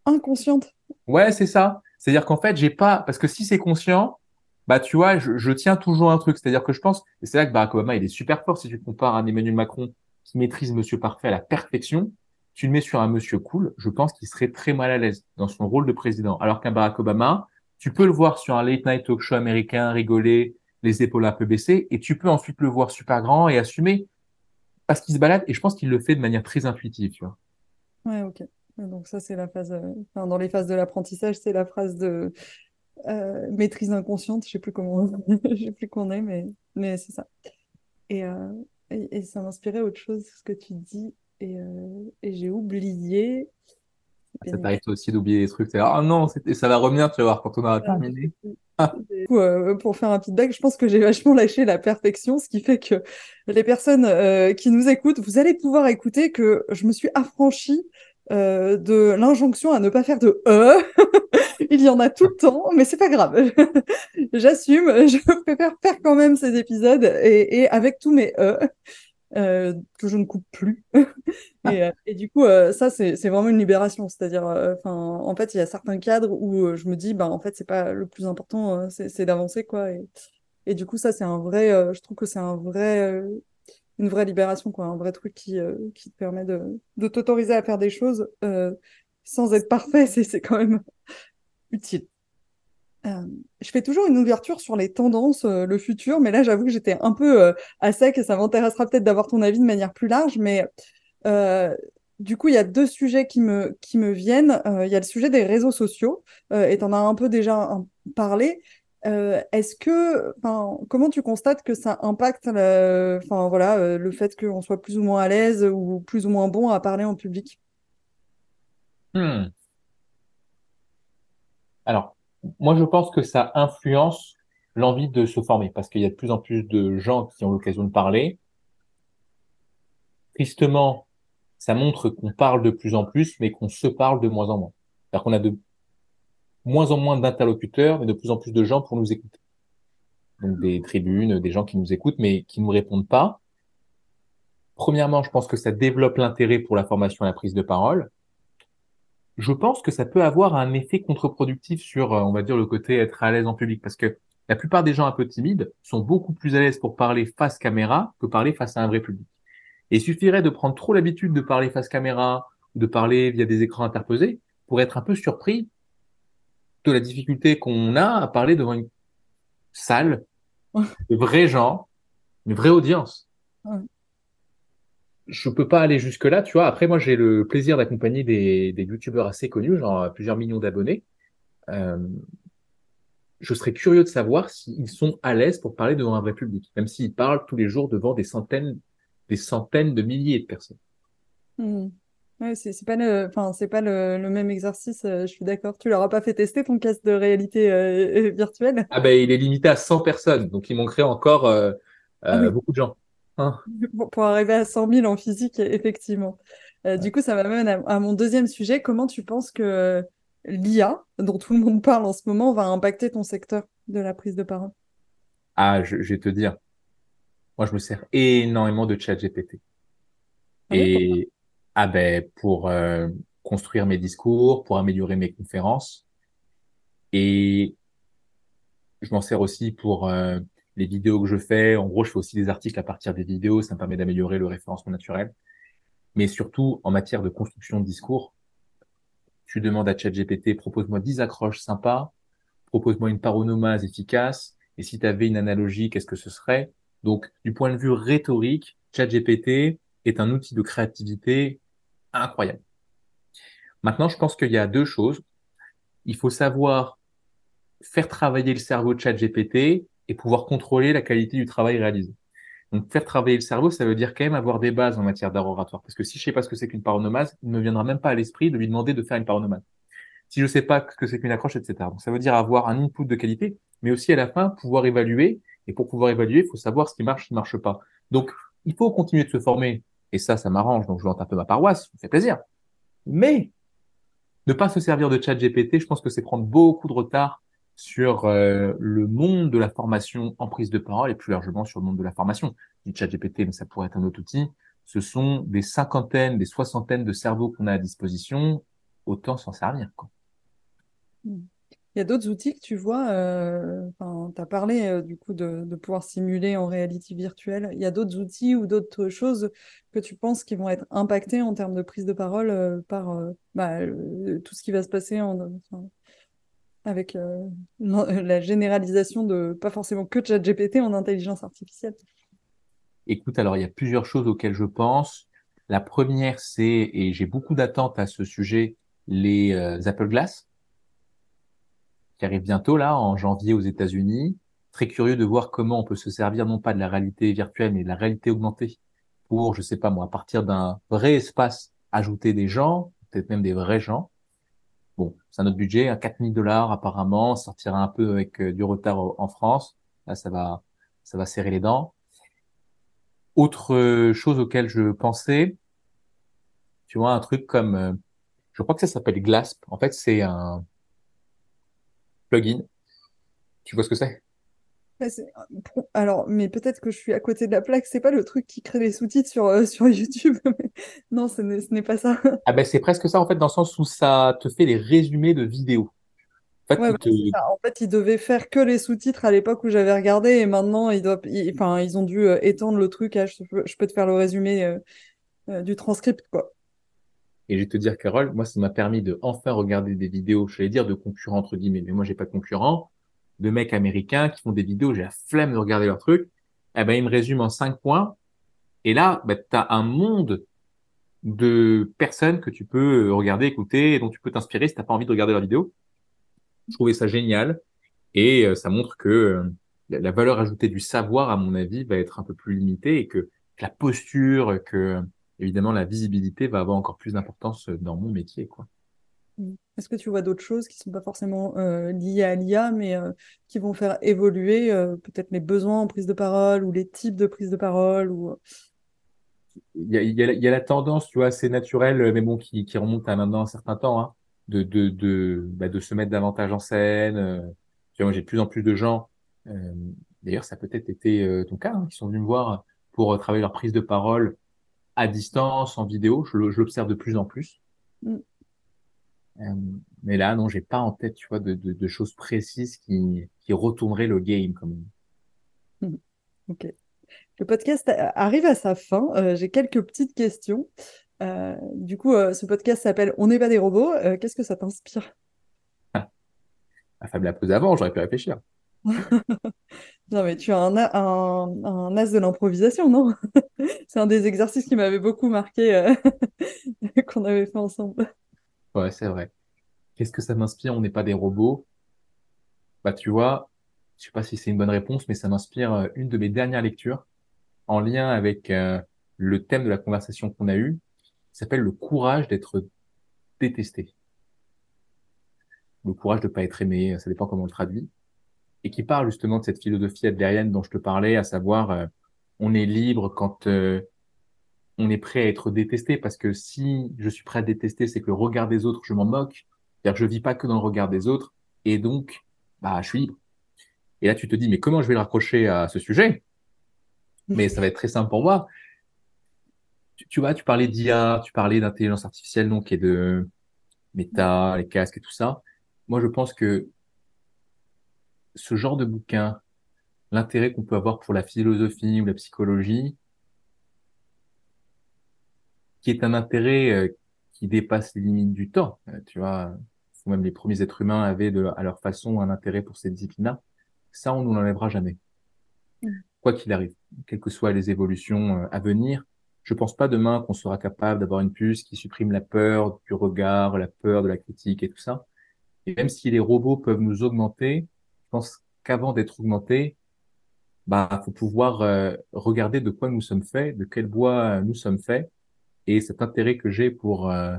Inconsciente. Ouais, c'est ça. C'est-à-dire qu'en fait, j'ai pas, parce que si c'est conscient, bah tu vois, je, tiens toujours un truc. C'est-à-dire que je pense, et c'est là que Barack Obama il est super fort si tu compares à un Emmanuel Macron qui maîtrise Monsieur Parfait à la perfection. Tu le mets sur un Monsieur Cool, je pense qu'il serait très mal à l'aise dans son rôle de président. Alors qu'un Barack Obama, tu peux le voir sur un late night talk show américain, rigoler, les épaules un peu baissées, et tu peux ensuite le voir super grand et assumer parce qu'il se balade. Et je pense qu'il le fait de manière très intuitive, tu vois. Ouais, ok. Donc ça, c'est la phase, euh, dans les phases de l'apprentissage, c'est la phase de euh, maîtrise inconsciente. Je sais plus comment, je sais plus qu'on est, mais, mais c'est ça. Et, euh, et, ça m'inspirait autre chose, ce que tu dis, et, et j'ai oublié. Ça t'arrive aussi d'oublier des trucs. Ah non, ça va revenir, tu vas voir, quand on aura terminé. pour faire un feedback, je pense que j'ai vachement lâché la perfection, ce qui fait que les personnes qui nous écoutent, vous allez pouvoir écouter que je me suis affranchie euh, de l'injonction à ne pas faire de E. Il y en a tout le temps, mais c'est pas grave. J'assume, je préfère faire quand même ces épisodes et, et avec tous mes E. euh, que je ne coupe plus. et, euh, et, du coup, euh, ça, c'est vraiment une libération. C'est-à-dire, enfin, en fait, il y a certains cadres où je me dis, bah, en fait, c'est pas le plus important, c'est d'avancer, quoi. Et, et, du coup, ça, c'est un vrai, je trouve que c'est un vrai, une vraie libération, quoi, un vrai truc qui, qui te permet de, de t'autoriser à faire des choses sans être parfait. C'est quand même utile. Euh, je fais toujours une ouverture sur les tendances, euh, le futur, mais là, j'avoue que j'étais un peu euh, à sec et ça m'intéressera peut-être d'avoir ton avis de manière plus large. Mais du coup, il y a deux sujets qui me, viennent. Il y a le sujet des réseaux sociaux, et tu en as un peu déjà parlé. Est-ce que, comment tu constates que ça impacte enfin, voilà, le fait qu'on soit plus ou moins à l'aise ou plus ou moins bon à parler en public? Hmm. Alors, moi, je pense que ça influence l'envie de se former parce qu'il y a de plus en plus de gens qui ont l'occasion de parler. Tristement, ça montre qu'on parle de plus en plus, mais qu'on se parle de moins en moins. C'est-à-dire qu'on a de moins en moins d'interlocuteurs et de plus en plus de gens pour nous écouter. Donc des tribunes, des gens qui nous écoutent, mais qui ne nous répondent pas. Premièrement, je pense que ça développe l'intérêt pour la formation et la prise de parole je pense que ça peut avoir un effet contre-productif sur, euh, on va dire, le côté être à l'aise en public, parce que la plupart des gens un peu timides sont beaucoup plus à l'aise pour parler face caméra que parler face à un vrai public. Et il suffirait de prendre trop l'habitude de parler face caméra ou de parler via des écrans interposés pour être un peu surpris de la difficulté qu'on a à parler devant une salle de vrais gens, une vraie audience je peux pas aller jusque là, tu vois. Après, moi, j'ai le plaisir d'accompagner des, des youtubeurs assez connus, genre plusieurs millions d'abonnés. Euh, je serais curieux de savoir s'ils sont à l'aise pour parler devant un vrai public, même s'ils parlent tous les jours devant des centaines, des centaines de milliers de personnes. Mmh. Ouais, c'est pas le, enfin c'est pas le, le, même exercice. Euh, je suis d'accord. Tu leur as pas fait tester ton casque de réalité euh, virtuelle? Ah ben il est limité à 100 personnes, donc il manquerait encore euh, ah beaucoup de gens. Hein. Pour, arriver à 100 000 en physique, effectivement. Euh, du coup, ça m'amène à, à, mon deuxième sujet. Comment tu penses que l'IA, dont tout le monde parle en ce moment, va impacter ton secteur de la prise de parole? Ah, je, vais te dire. Moi, je me sers énormément de chat GPT. Ah Et ah ben pour euh, construire mes discours, pour améliorer mes conférences. Et je m'en sers aussi pour euh, les vidéos que je fais. En gros, je fais aussi des articles à partir des vidéos. Ça me permet d'améliorer le référencement naturel. Mais surtout, en matière de construction de discours, tu demandes à ChatGPT, propose-moi 10 accroches sympas, propose-moi une paronomase efficace. Et si tu avais une analogie, qu'est-ce que ce serait? Donc, du point de vue rhétorique, ChatGPT est un outil de créativité incroyable. Maintenant, je pense qu'il y a deux choses. Il faut savoir faire travailler le cerveau de ChatGPT et pouvoir contrôler la qualité du travail réalisé. Donc, faire travailler le cerveau, ça veut dire quand même avoir des bases en matière d'art oratoire. Parce que si je sais pas ce que c'est qu'une paronomase, il ne me viendra même pas à l'esprit de lui demander de faire une paronomase. Si je sais pas ce que c'est qu'une accroche, etc. Donc, ça veut dire avoir un input de qualité, mais aussi à la fin, pouvoir évaluer. Et pour pouvoir évaluer, il faut savoir ce qui marche, ce qui ne marche pas. Donc, il faut continuer de se former. Et ça, ça m'arrange. Donc, je vante un peu ma paroisse. Ça me fait plaisir. Mais, ne pas se servir de chat GPT, je pense que c'est prendre beaucoup de retard sur euh, le monde de la formation en prise de parole et plus largement sur le monde de la formation. Du chat GPT, mais ça pourrait être un autre outil. Ce sont des cinquantaines, des soixantaines de cerveaux qu'on a à disposition. Autant s'en servir. Hmm. Il y a d'autres outils que tu vois, euh, tu as parlé euh, du coup de, pouvoir simuler en réalité virtuelle. Il y a d'autres outils ou d'autres choses que tu penses qui vont être impactés en termes de prise de parole euh, par bah, tout ce qui va se passer en, avec euh, la généralisation de pas forcément que ChatGPT en intelligence artificielle Écoute, alors il y a plusieurs choses auxquelles je pense. La première, c'est, et j'ai beaucoup d'attentes à ce sujet, les euh, Apple Glass, qui arrivent bientôt là, en janvier aux États-Unis. Très curieux de voir comment on peut se servir non pas de la réalité virtuelle, mais de la réalité augmentée pour, je sais pas moi, à partir d'un vrai espace, ajouter des gens, peut-être même des vrais gens, Bon, c'est un autre budget, à 4000 dollars apparemment, sortira un peu avec euh, du retard en France. Là, ça va, ça va serrer les dents. Autre euh, chose auquel je pensais, tu vois, un truc comme, euh, je crois que ça s'appelle Glasp. En fait, c'est un plugin. Tu vois ce que c'est? Alors, mais peut-être que je suis à côté de la plaque. C'est pas le truc qui crée les sous-titres sur, euh, sur YouTube. non, ce n'est pas ça. ah ben c'est presque ça en fait, dans le sens où ça te fait les résumés de vidéos. En fait, en fait, ils devaient faire que les sous-titres à l'époque où j'avais regardé et maintenant ils doivent, enfin, ils ont dû euh, étendre le truc. À, je, peux, te faire le résumé euh, du transcript, quoi. Et je vais te dire, Carole, moi, ça m'a permis de enfin regarder des vidéos, je vais dire de concurrents entre guillemets, mais moi, j'ai pas de concurrents de mecs américains qui font des vidéos, j'ai la flemme de regarder leurs trucs. Eh ben, ils me résument en cinq points. Et là, ben, tu as un monde de personnes que tu peux regarder, écouter, et dont tu peux t'inspirer si t'as pas envie de regarder leurs vidéos. Je trouvais ça génial. Et euh, ça montre que euh, la valeur ajoutée du savoir, à mon avis, va être un peu plus limitée et que, la posture, que évidemment la visibilité va avoir encore plus d'importance dans mon métier. quoi. Est-ce que tu vois d'autres choses qui ne sont pas forcément euh, liées à l'IA, mais euh, qui vont faire évoluer euh, peut-être les besoins en prise de parole ou les types de prise de parole ou... il, y a, il, y a, la tendance, tu vois, assez naturelle, mais bon, qui, qui remonte à maintenant un certain temps, hein, de, de, de, bah, de se mettre davantage en scène. tu vois, j'ai de plus en plus de gens, d'ailleurs, ça a peut-être été ton cas, hein, qui sont venus me voir pour travailler leur prise de parole à distance, en vidéo. Je, l'observe de plus en plus. Mmh. Euh, mais là, non, j'ai pas en tête, tu vois, de, de, de choses précises qui, qui retourneraient le game, comme. Ok. Le podcast arrive à sa fin. Euh, j'ai quelques petites questions. Euh, du coup, euh, ce podcast s'appelle On n'est pas des robots. Qu'est-ce que ça t'inspire? Ah. La femme l'a posé avant, j'aurais pu réfléchir. non, mais tu as un, un, un as de l'improvisation, non? C'est un des exercices qui m'avait beaucoup marqué qu'on avait fait ensemble. Ouais, c'est vrai. Qu'est-ce que ça m'inspire? On n'est pas des robots. Bah, tu vois, je sais pas si c'est une bonne réponse, mais ça m'inspire euh, une de mes dernières lectures en lien avec euh, le thème de la conversation qu'on a eue, s'appelle le courage d'être détesté. Le courage de pas être aimé, ça dépend comment on le traduit, et qui parle justement de cette philosophie adlérienne dont je te parlais, à savoir, euh, on est libre quand on est prêt à être détesté parce que si je suis prêt à détester, c'est que le regard des autres, je m'en moque. C'est-à-dire je vis pas que dans le regard des autres et donc, bah, je suis libre. Et là, tu te dis, mais comment je vais le raccrocher à ce sujet? Mais ça va être très simple pour moi. Tu, vois, tu parlais d'IA, tu parlais d'intelligence artificielle, donc, et de méta, les casques et tout ça. Moi, je pense que ce genre de bouquin, l'intérêt qu'on peut avoir pour la philosophie ou la psychologie, qui est un intérêt euh, qui dépasse les limites du temps. Euh, tu vois, même les premiers êtres humains avaient de, à leur façon un intérêt pour ces disciplines-là. Ça, on ne l'enlèvera jamais. Quoi qu'il arrive, quelles que soient les évolutions euh, à venir, je pense pas demain qu'on sera capable d'avoir une puce qui supprime la peur du regard, la peur de la critique et tout ça. Et même si les robots peuvent nous augmenter, je pense qu'avant d'être augmentés, bah, faut pouvoir regarder de quoi nous sommes faits, de quel bois nous sommes faits, et cet intérêt que j'ai pour euh,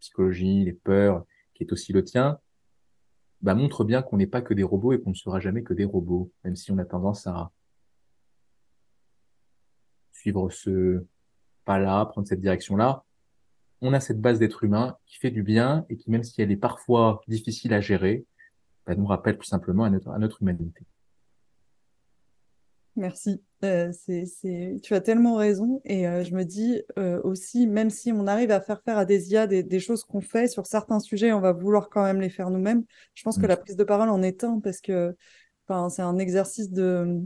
psychologie, les peurs, qui est aussi le tien, bah, montre bien qu'on n'est pas que des robots et qu'on ne sera jamais que des robots, même si on a tendance à suivre ce pas-là, prendre cette direction-là. On a cette base d'être humain qui fait du bien et qui, même si elle est parfois difficile à gérer, bah, nous rappelle plus simplement à notre humanité. Merci. Euh, c'est, Tu as tellement raison. Et euh, je me dis euh, aussi, même si on arrive à faire faire à des IA des, choses qu'on fait sur certains sujets, on va vouloir quand même les faire nous-mêmes. Je pense que la prise de parole en est un parce que c'est un exercice de.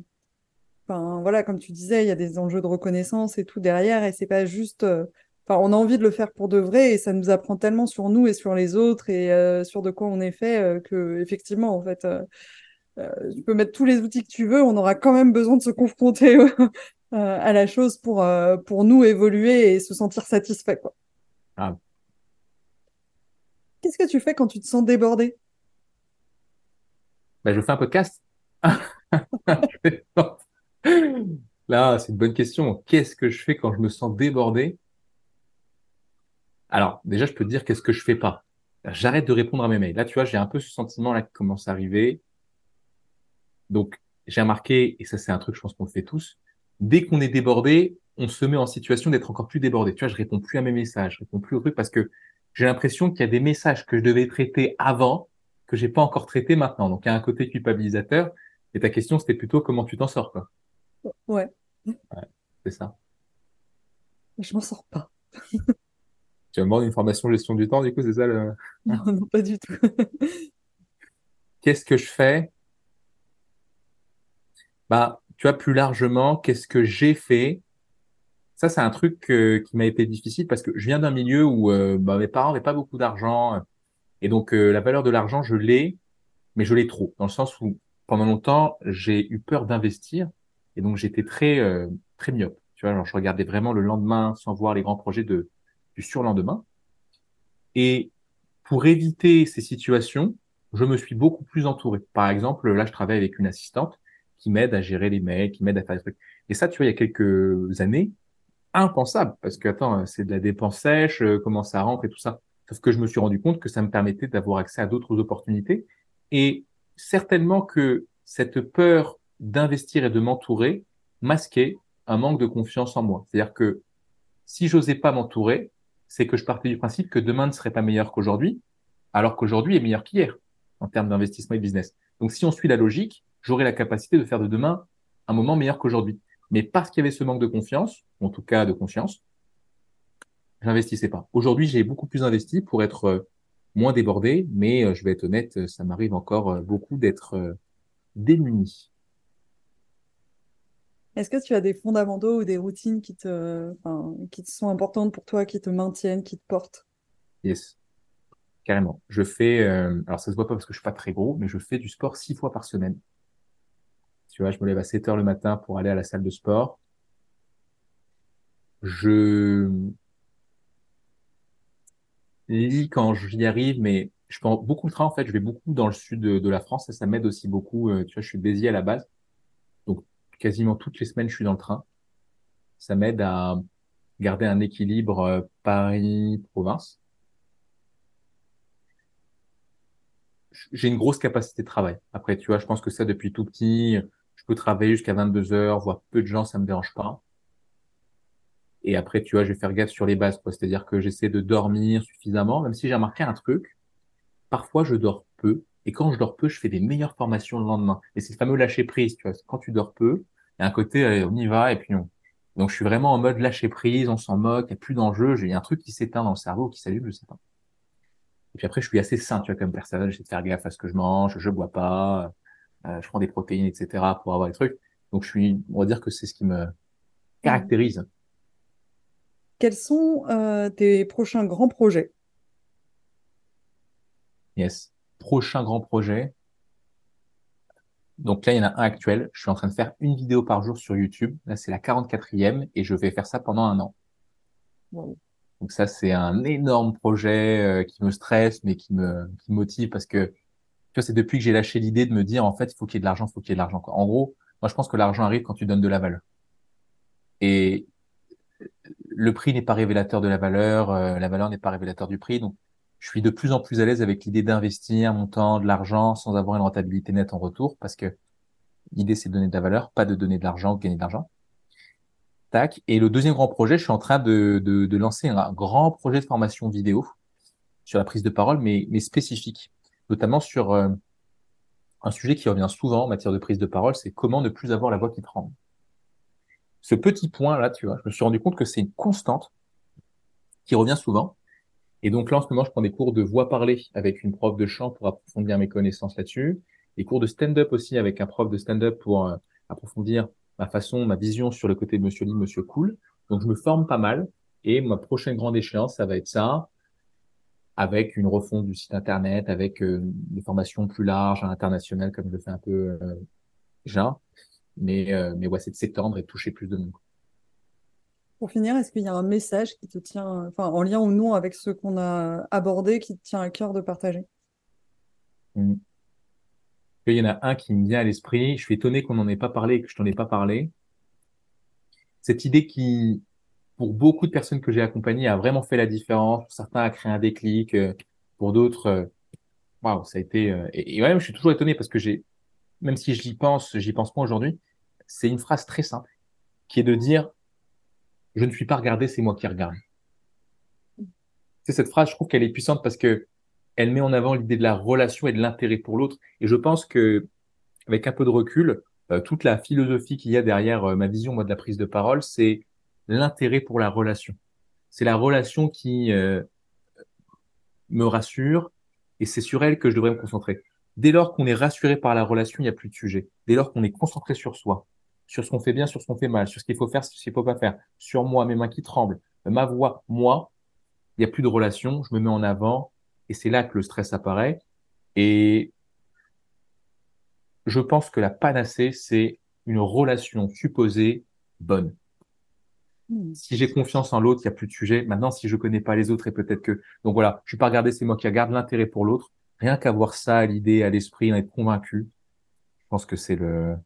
Enfin, voilà, comme tu disais, il y a des enjeux de reconnaissance et tout derrière. Et c'est pas juste. Enfin, on a envie de le faire pour de vrai et ça nous apprend tellement sur nous et sur les autres et sur de quoi on est fait que, effectivement, en fait euh, tu peux mettre tous les outils que tu veux, on aura quand même besoin de se confronter euh, à la chose pour, euh, pour nous évoluer et se sentir satisfait. Quoi. Ah. Qu'est-ce que tu fais quand tu te sens débordé? Ben, Je fais un podcast. Là, c'est une bonne question. Qu'est-ce que je fais quand je me sens débordé? Alors, déjà, je peux te dire qu'est-ce que je fais pas. J'arrête de répondre à mes mails. Là, tu vois, j'ai un peu ce sentiment-là qui commence à arriver. Donc, j'ai remarqué, et ça c'est un truc, je pense qu'on le fait tous, dès qu'on est débordé, on se met en situation d'être encore plus débordé. Tu vois, je réponds plus à mes messages, je réponds plus aux trucs parce que j'ai l'impression qu'il y a des messages que je devais traiter avant que j'ai pas encore traités maintenant. Donc, il y a un côté culpabilisateur. Et ta question, c'était plutôt comment tu t'en sors, quoi. Ouais, Ouais, c'est ça. je m'en sors pas. Tu vas me demander une formation gestion du temps, du coup, c'est ça le... Non, non, pas du tout. Qu'est-ce que je fais? Bah, tu vois, plus largement, qu'est-ce que j'ai fait? Ça, c'est un truc euh, qui m'a été difficile parce que je viens d'un milieu où euh, bah, mes parents n'avaient pas beaucoup d'argent. Et donc, euh, la valeur de l'argent, je l'ai, mais je l'ai trop. Dans le sens où, pendant longtemps, j'ai eu peur d'investir. Et donc, j'étais très, euh, très myope. Tu vois, je regardais vraiment le lendemain sans voir les grands projets de, du surlendemain. Et pour éviter ces situations, je me suis beaucoup plus entouré. Par exemple, là, je travaille avec une assistante qui m'aide à gérer les mails, qui m'aide à faire des trucs. Et ça, tu vois, il y a quelques années, impensable parce que attends, c'est de la dépense sèche, euh, comment ça rentre et tout ça. Sauf que je me suis rendu compte que ça me permettait d'avoir accès à d'autres opportunités et certainement que cette peur d'investir et de m'entourer masquait un manque de confiance en moi. C'est-à-dire que si j'osais pas m'entourer, c'est que je partais du principe que demain ne serait pas meilleur qu'aujourd'hui, alors qu'aujourd'hui est meilleur qu'hier en termes d'investissement et de business. Donc si on suit la logique, j'aurai la capacité de faire de demain un moment meilleur qu'aujourd'hui. Mais parce qu'il y avait ce manque de confiance, en tout cas de confiance, j'investissais pas. Aujourd'hui, j'ai beaucoup plus investi pour être euh, moins débordé, mais euh, je vais être honnête, euh, ça m'arrive encore beaucoup d'être démuni. Est-ce que tu as des fondamentaux ou des routines qui te, enfin, qui te sont importantes pour toi, qui te maintiennent, qui te portent? Yes, carrément. Je fais, euh, alors ça se voit pas parce que je suis pas très gros, mais je fais du sport six fois par semaine. Tu vois, je me lève à 7 heures le matin pour aller à la salle de sport. Je lis quand j'y arrive, mais je prends beaucoup de train en fait. Je vais beaucoup dans le sud de, de la France et ça m'aide aussi beaucoup. Euh, tu vois, je suis Béziers à la base, donc quasiment toutes les semaines je suis dans le train. Ça m'aide à garder un équilibre euh, Paris-province. J'ai une grosse capacité de travail. Après, tu vois, je pense que ça depuis tout petit, je peux travailler jusqu'à 22 heures, voir peu de gens, ça me dérange pas. Et après, tu vois, je vais faire gaffe sur les bases, quoi. C'est-à-dire que j'essaie de dormir suffisamment, même si j'ai remarqué un truc. Parfois, je dors peu. Et quand je dors peu, je fais des meilleures formations le lendemain. Et c'est le fameux lâcher prise, tu vois. Quand tu dors peu, il y a un côté, on y va, et puis on. Donc, je suis vraiment en mode lâcher prise, on s'en moque, il n'y a plus d'enjeu, j'ai un truc qui s'éteint dans le cerveau, qui s'allume, je sais. Et puis après, je suis assez sain, tu vois, comme personne. J'essaie de faire gaffe à ce que je mange, je bois pas, je prends des protéines, etc. pour avoir des trucs. Donc, je suis, on va dire que c'est ce qui me caractérise. Quels sont euh, tes prochains grands projets? Yes. Prochain grand projet. Donc là, il y en a un actuel. Je suis en train de faire une vidéo par jour sur YouTube. Là, c'est la 44e et je vais faire ça pendant un an. Wow. Donc ça, c'est un énorme projet euh, qui me stresse, mais qui me, qui me motive parce que, tu vois, c'est depuis que j'ai lâché l'idée de me dire, en fait, il faut qu'il y ait de l'argent, il faut qu'il y ait de l'argent. En gros, moi, je pense que l'argent arrive quand tu donnes de la valeur. Et le prix n'est pas révélateur de la valeur, euh, la valeur n'est pas révélateur du prix. Donc, je suis de plus en plus à l'aise avec l'idée d'investir mon temps, de l'argent, sans avoir une rentabilité nette en retour, parce que l'idée, c'est de donner de la valeur, pas de donner de l'argent ou de gagner de l'argent. Tac. Et le deuxième grand projet, je suis en train de, de, de lancer un grand projet de formation vidéo sur la prise de parole, mais, mais spécifique, notamment sur euh, un sujet qui revient souvent en matière de prise de parole, c'est comment ne plus avoir la voix qui tremble. Ce petit point-là, tu vois, je me suis rendu compte que c'est une constante qui revient souvent. Et donc là, en ce moment, je prends des cours de voix parlée avec une prof de chant pour approfondir mes connaissances là-dessus, des cours de stand-up aussi avec un prof de stand-up pour euh, approfondir ma façon, ma vision sur le côté de Monsieur Lee, Monsieur Cool. Donc je me forme pas mal et ma prochaine grande échéance, ça va être ça, avec une refonte du site internet, avec euh, des formations plus larges, internationales, comme je le fais un peu euh, déjà. Mais, euh, mais ouais, c'est de s'étendre et de toucher plus de monde. Pour finir, est-ce qu'il y a un message qui te tient, enfin, en lien ou non avec ce qu'on a abordé, qui te tient à cœur de partager? Mm. Il y en a un qui me vient à l'esprit. Je suis étonné qu'on n'en ait pas parlé et que je t'en ai pas parlé. Cette idée qui, pour beaucoup de personnes que j'ai accompagnées, a vraiment fait la différence. Pour certains, a créé un déclic. euh, Pour d'autres, euh, waouh, ça a été. euh, Et, et ouais, je suis toujours étonné parce que j'ai, même si j'y pense, j'y pense pas aujourd'hui. C'est une phrase très simple qui est de dire, je ne suis pas regardé, c'est moi qui regarde. C'est cette phrase, je trouve qu'elle est puissante parce que elle met en avant l'idée de la relation et de l'intérêt pour l'autre. Et je pense que avec un peu de recul, toute la philosophie qu'il y a derrière ma vision moi de la prise de parole, c'est l'intérêt pour la relation. C'est la relation qui euh, me rassure et c'est sur elle que je devrais me concentrer. Dès lors qu'on est rassuré par la relation, il n'y a plus de sujet. Dès lors qu'on est concentré sur soi, sur ce qu'on fait bien, sur ce qu'on fait mal, sur ce qu'il faut faire, sur ce qu'il faut pas faire, sur moi, mes mains qui tremblent, ma voix, moi, il n'y a plus de relation, je me mets en avant et c'est là que le stress apparaît. Et je pense que la panacée, c'est une relation supposée bonne. Si j'ai confiance en l'autre, il n'y a plus de sujet. Maintenant, si je connais pas les autres, et peut-être que... Donc voilà, je suis pas regardé, c'est moi qui regarde l'intérêt pour l'autre. Rien qu'avoir ça à l'idée, à l'esprit, en être convaincu, je pense que c'est le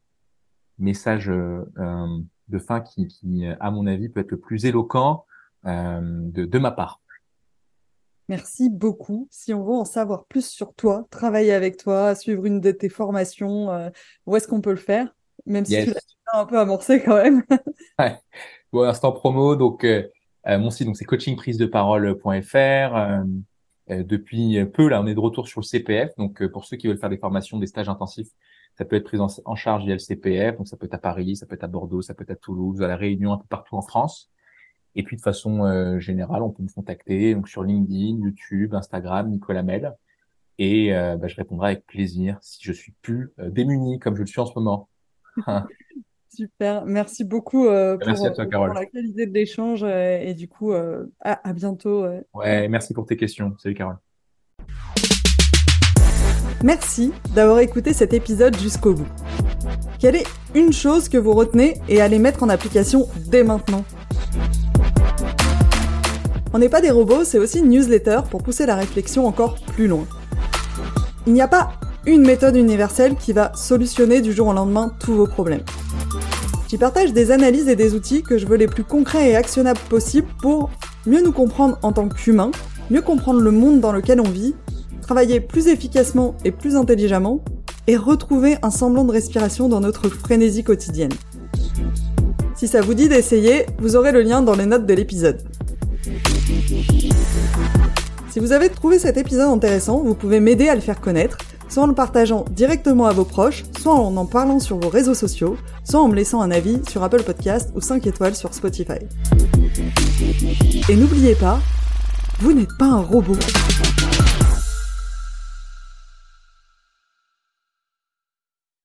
message euh, euh, de fin qui, qui, à mon avis, peut être le plus éloquent euh, de, de ma part. Merci beaucoup. Si on veut en savoir plus sur toi, travailler avec toi, suivre une de tes formations, euh, où est-ce qu'on peut le faire? Même si tu l'as un peu amorcé quand même. ouais. Bon, instant promo, donc euh, euh, mon site, donc c'est coachingprise-de-parole.fr. Euh, depuis peu, là, on est de retour sur le CPF. Donc, pour ceux qui veulent faire des formations, des stages intensifs, ça peut être pris en, en, charge via le CPF. Donc, ça peut être à Paris, ça peut être à Bordeaux, ça peut être à Toulouse, à La Réunion, un peu partout en France. Et puis de façon euh, générale, on peut me contacter donc sur LinkedIn, YouTube, Instagram, Nicolas Mel. Et euh, bah, je répondrai avec plaisir si je suis plus euh, démuni comme je le suis en ce moment. Super, merci beaucoup pour, merci à toi, Carole. pour la qualité de l'échange et du coup à, à, bientôt. Ouais, merci pour tes questions. Salut Carole. Merci d'avoir écouté cet épisode jusqu'au bout. Quelle est une chose que vous retenez et allez mettre en application dès maintenant? On n'est pas des robots, c'est aussi une newsletter pour pousser la réflexion encore plus loin. Il n'y a pas une méthode universelle qui va solutionner du jour au lendemain tous vos problèmes. J'y partage des analyses et des outils que je veux les plus concrets et actionnables possibles pour mieux nous comprendre en tant qu'humains, mieux comprendre le monde dans lequel on vit, travailler plus efficacement et plus intelligemment, et retrouver un semblant de respiration dans notre frénésie quotidienne. Si ça vous dit d'essayer, vous aurez le lien dans les notes de l'épisode. Si vous avez trouvé cet épisode intéressant, vous pouvez m'aider à le faire connaître, soit en le partageant directement à vos proches, soit en en parlant sur vos réseaux sociaux, soit en me laissant un avis sur Apple Podcast ou 5 étoiles sur Spotify. Et n'oubliez pas, vous n'êtes pas un robot.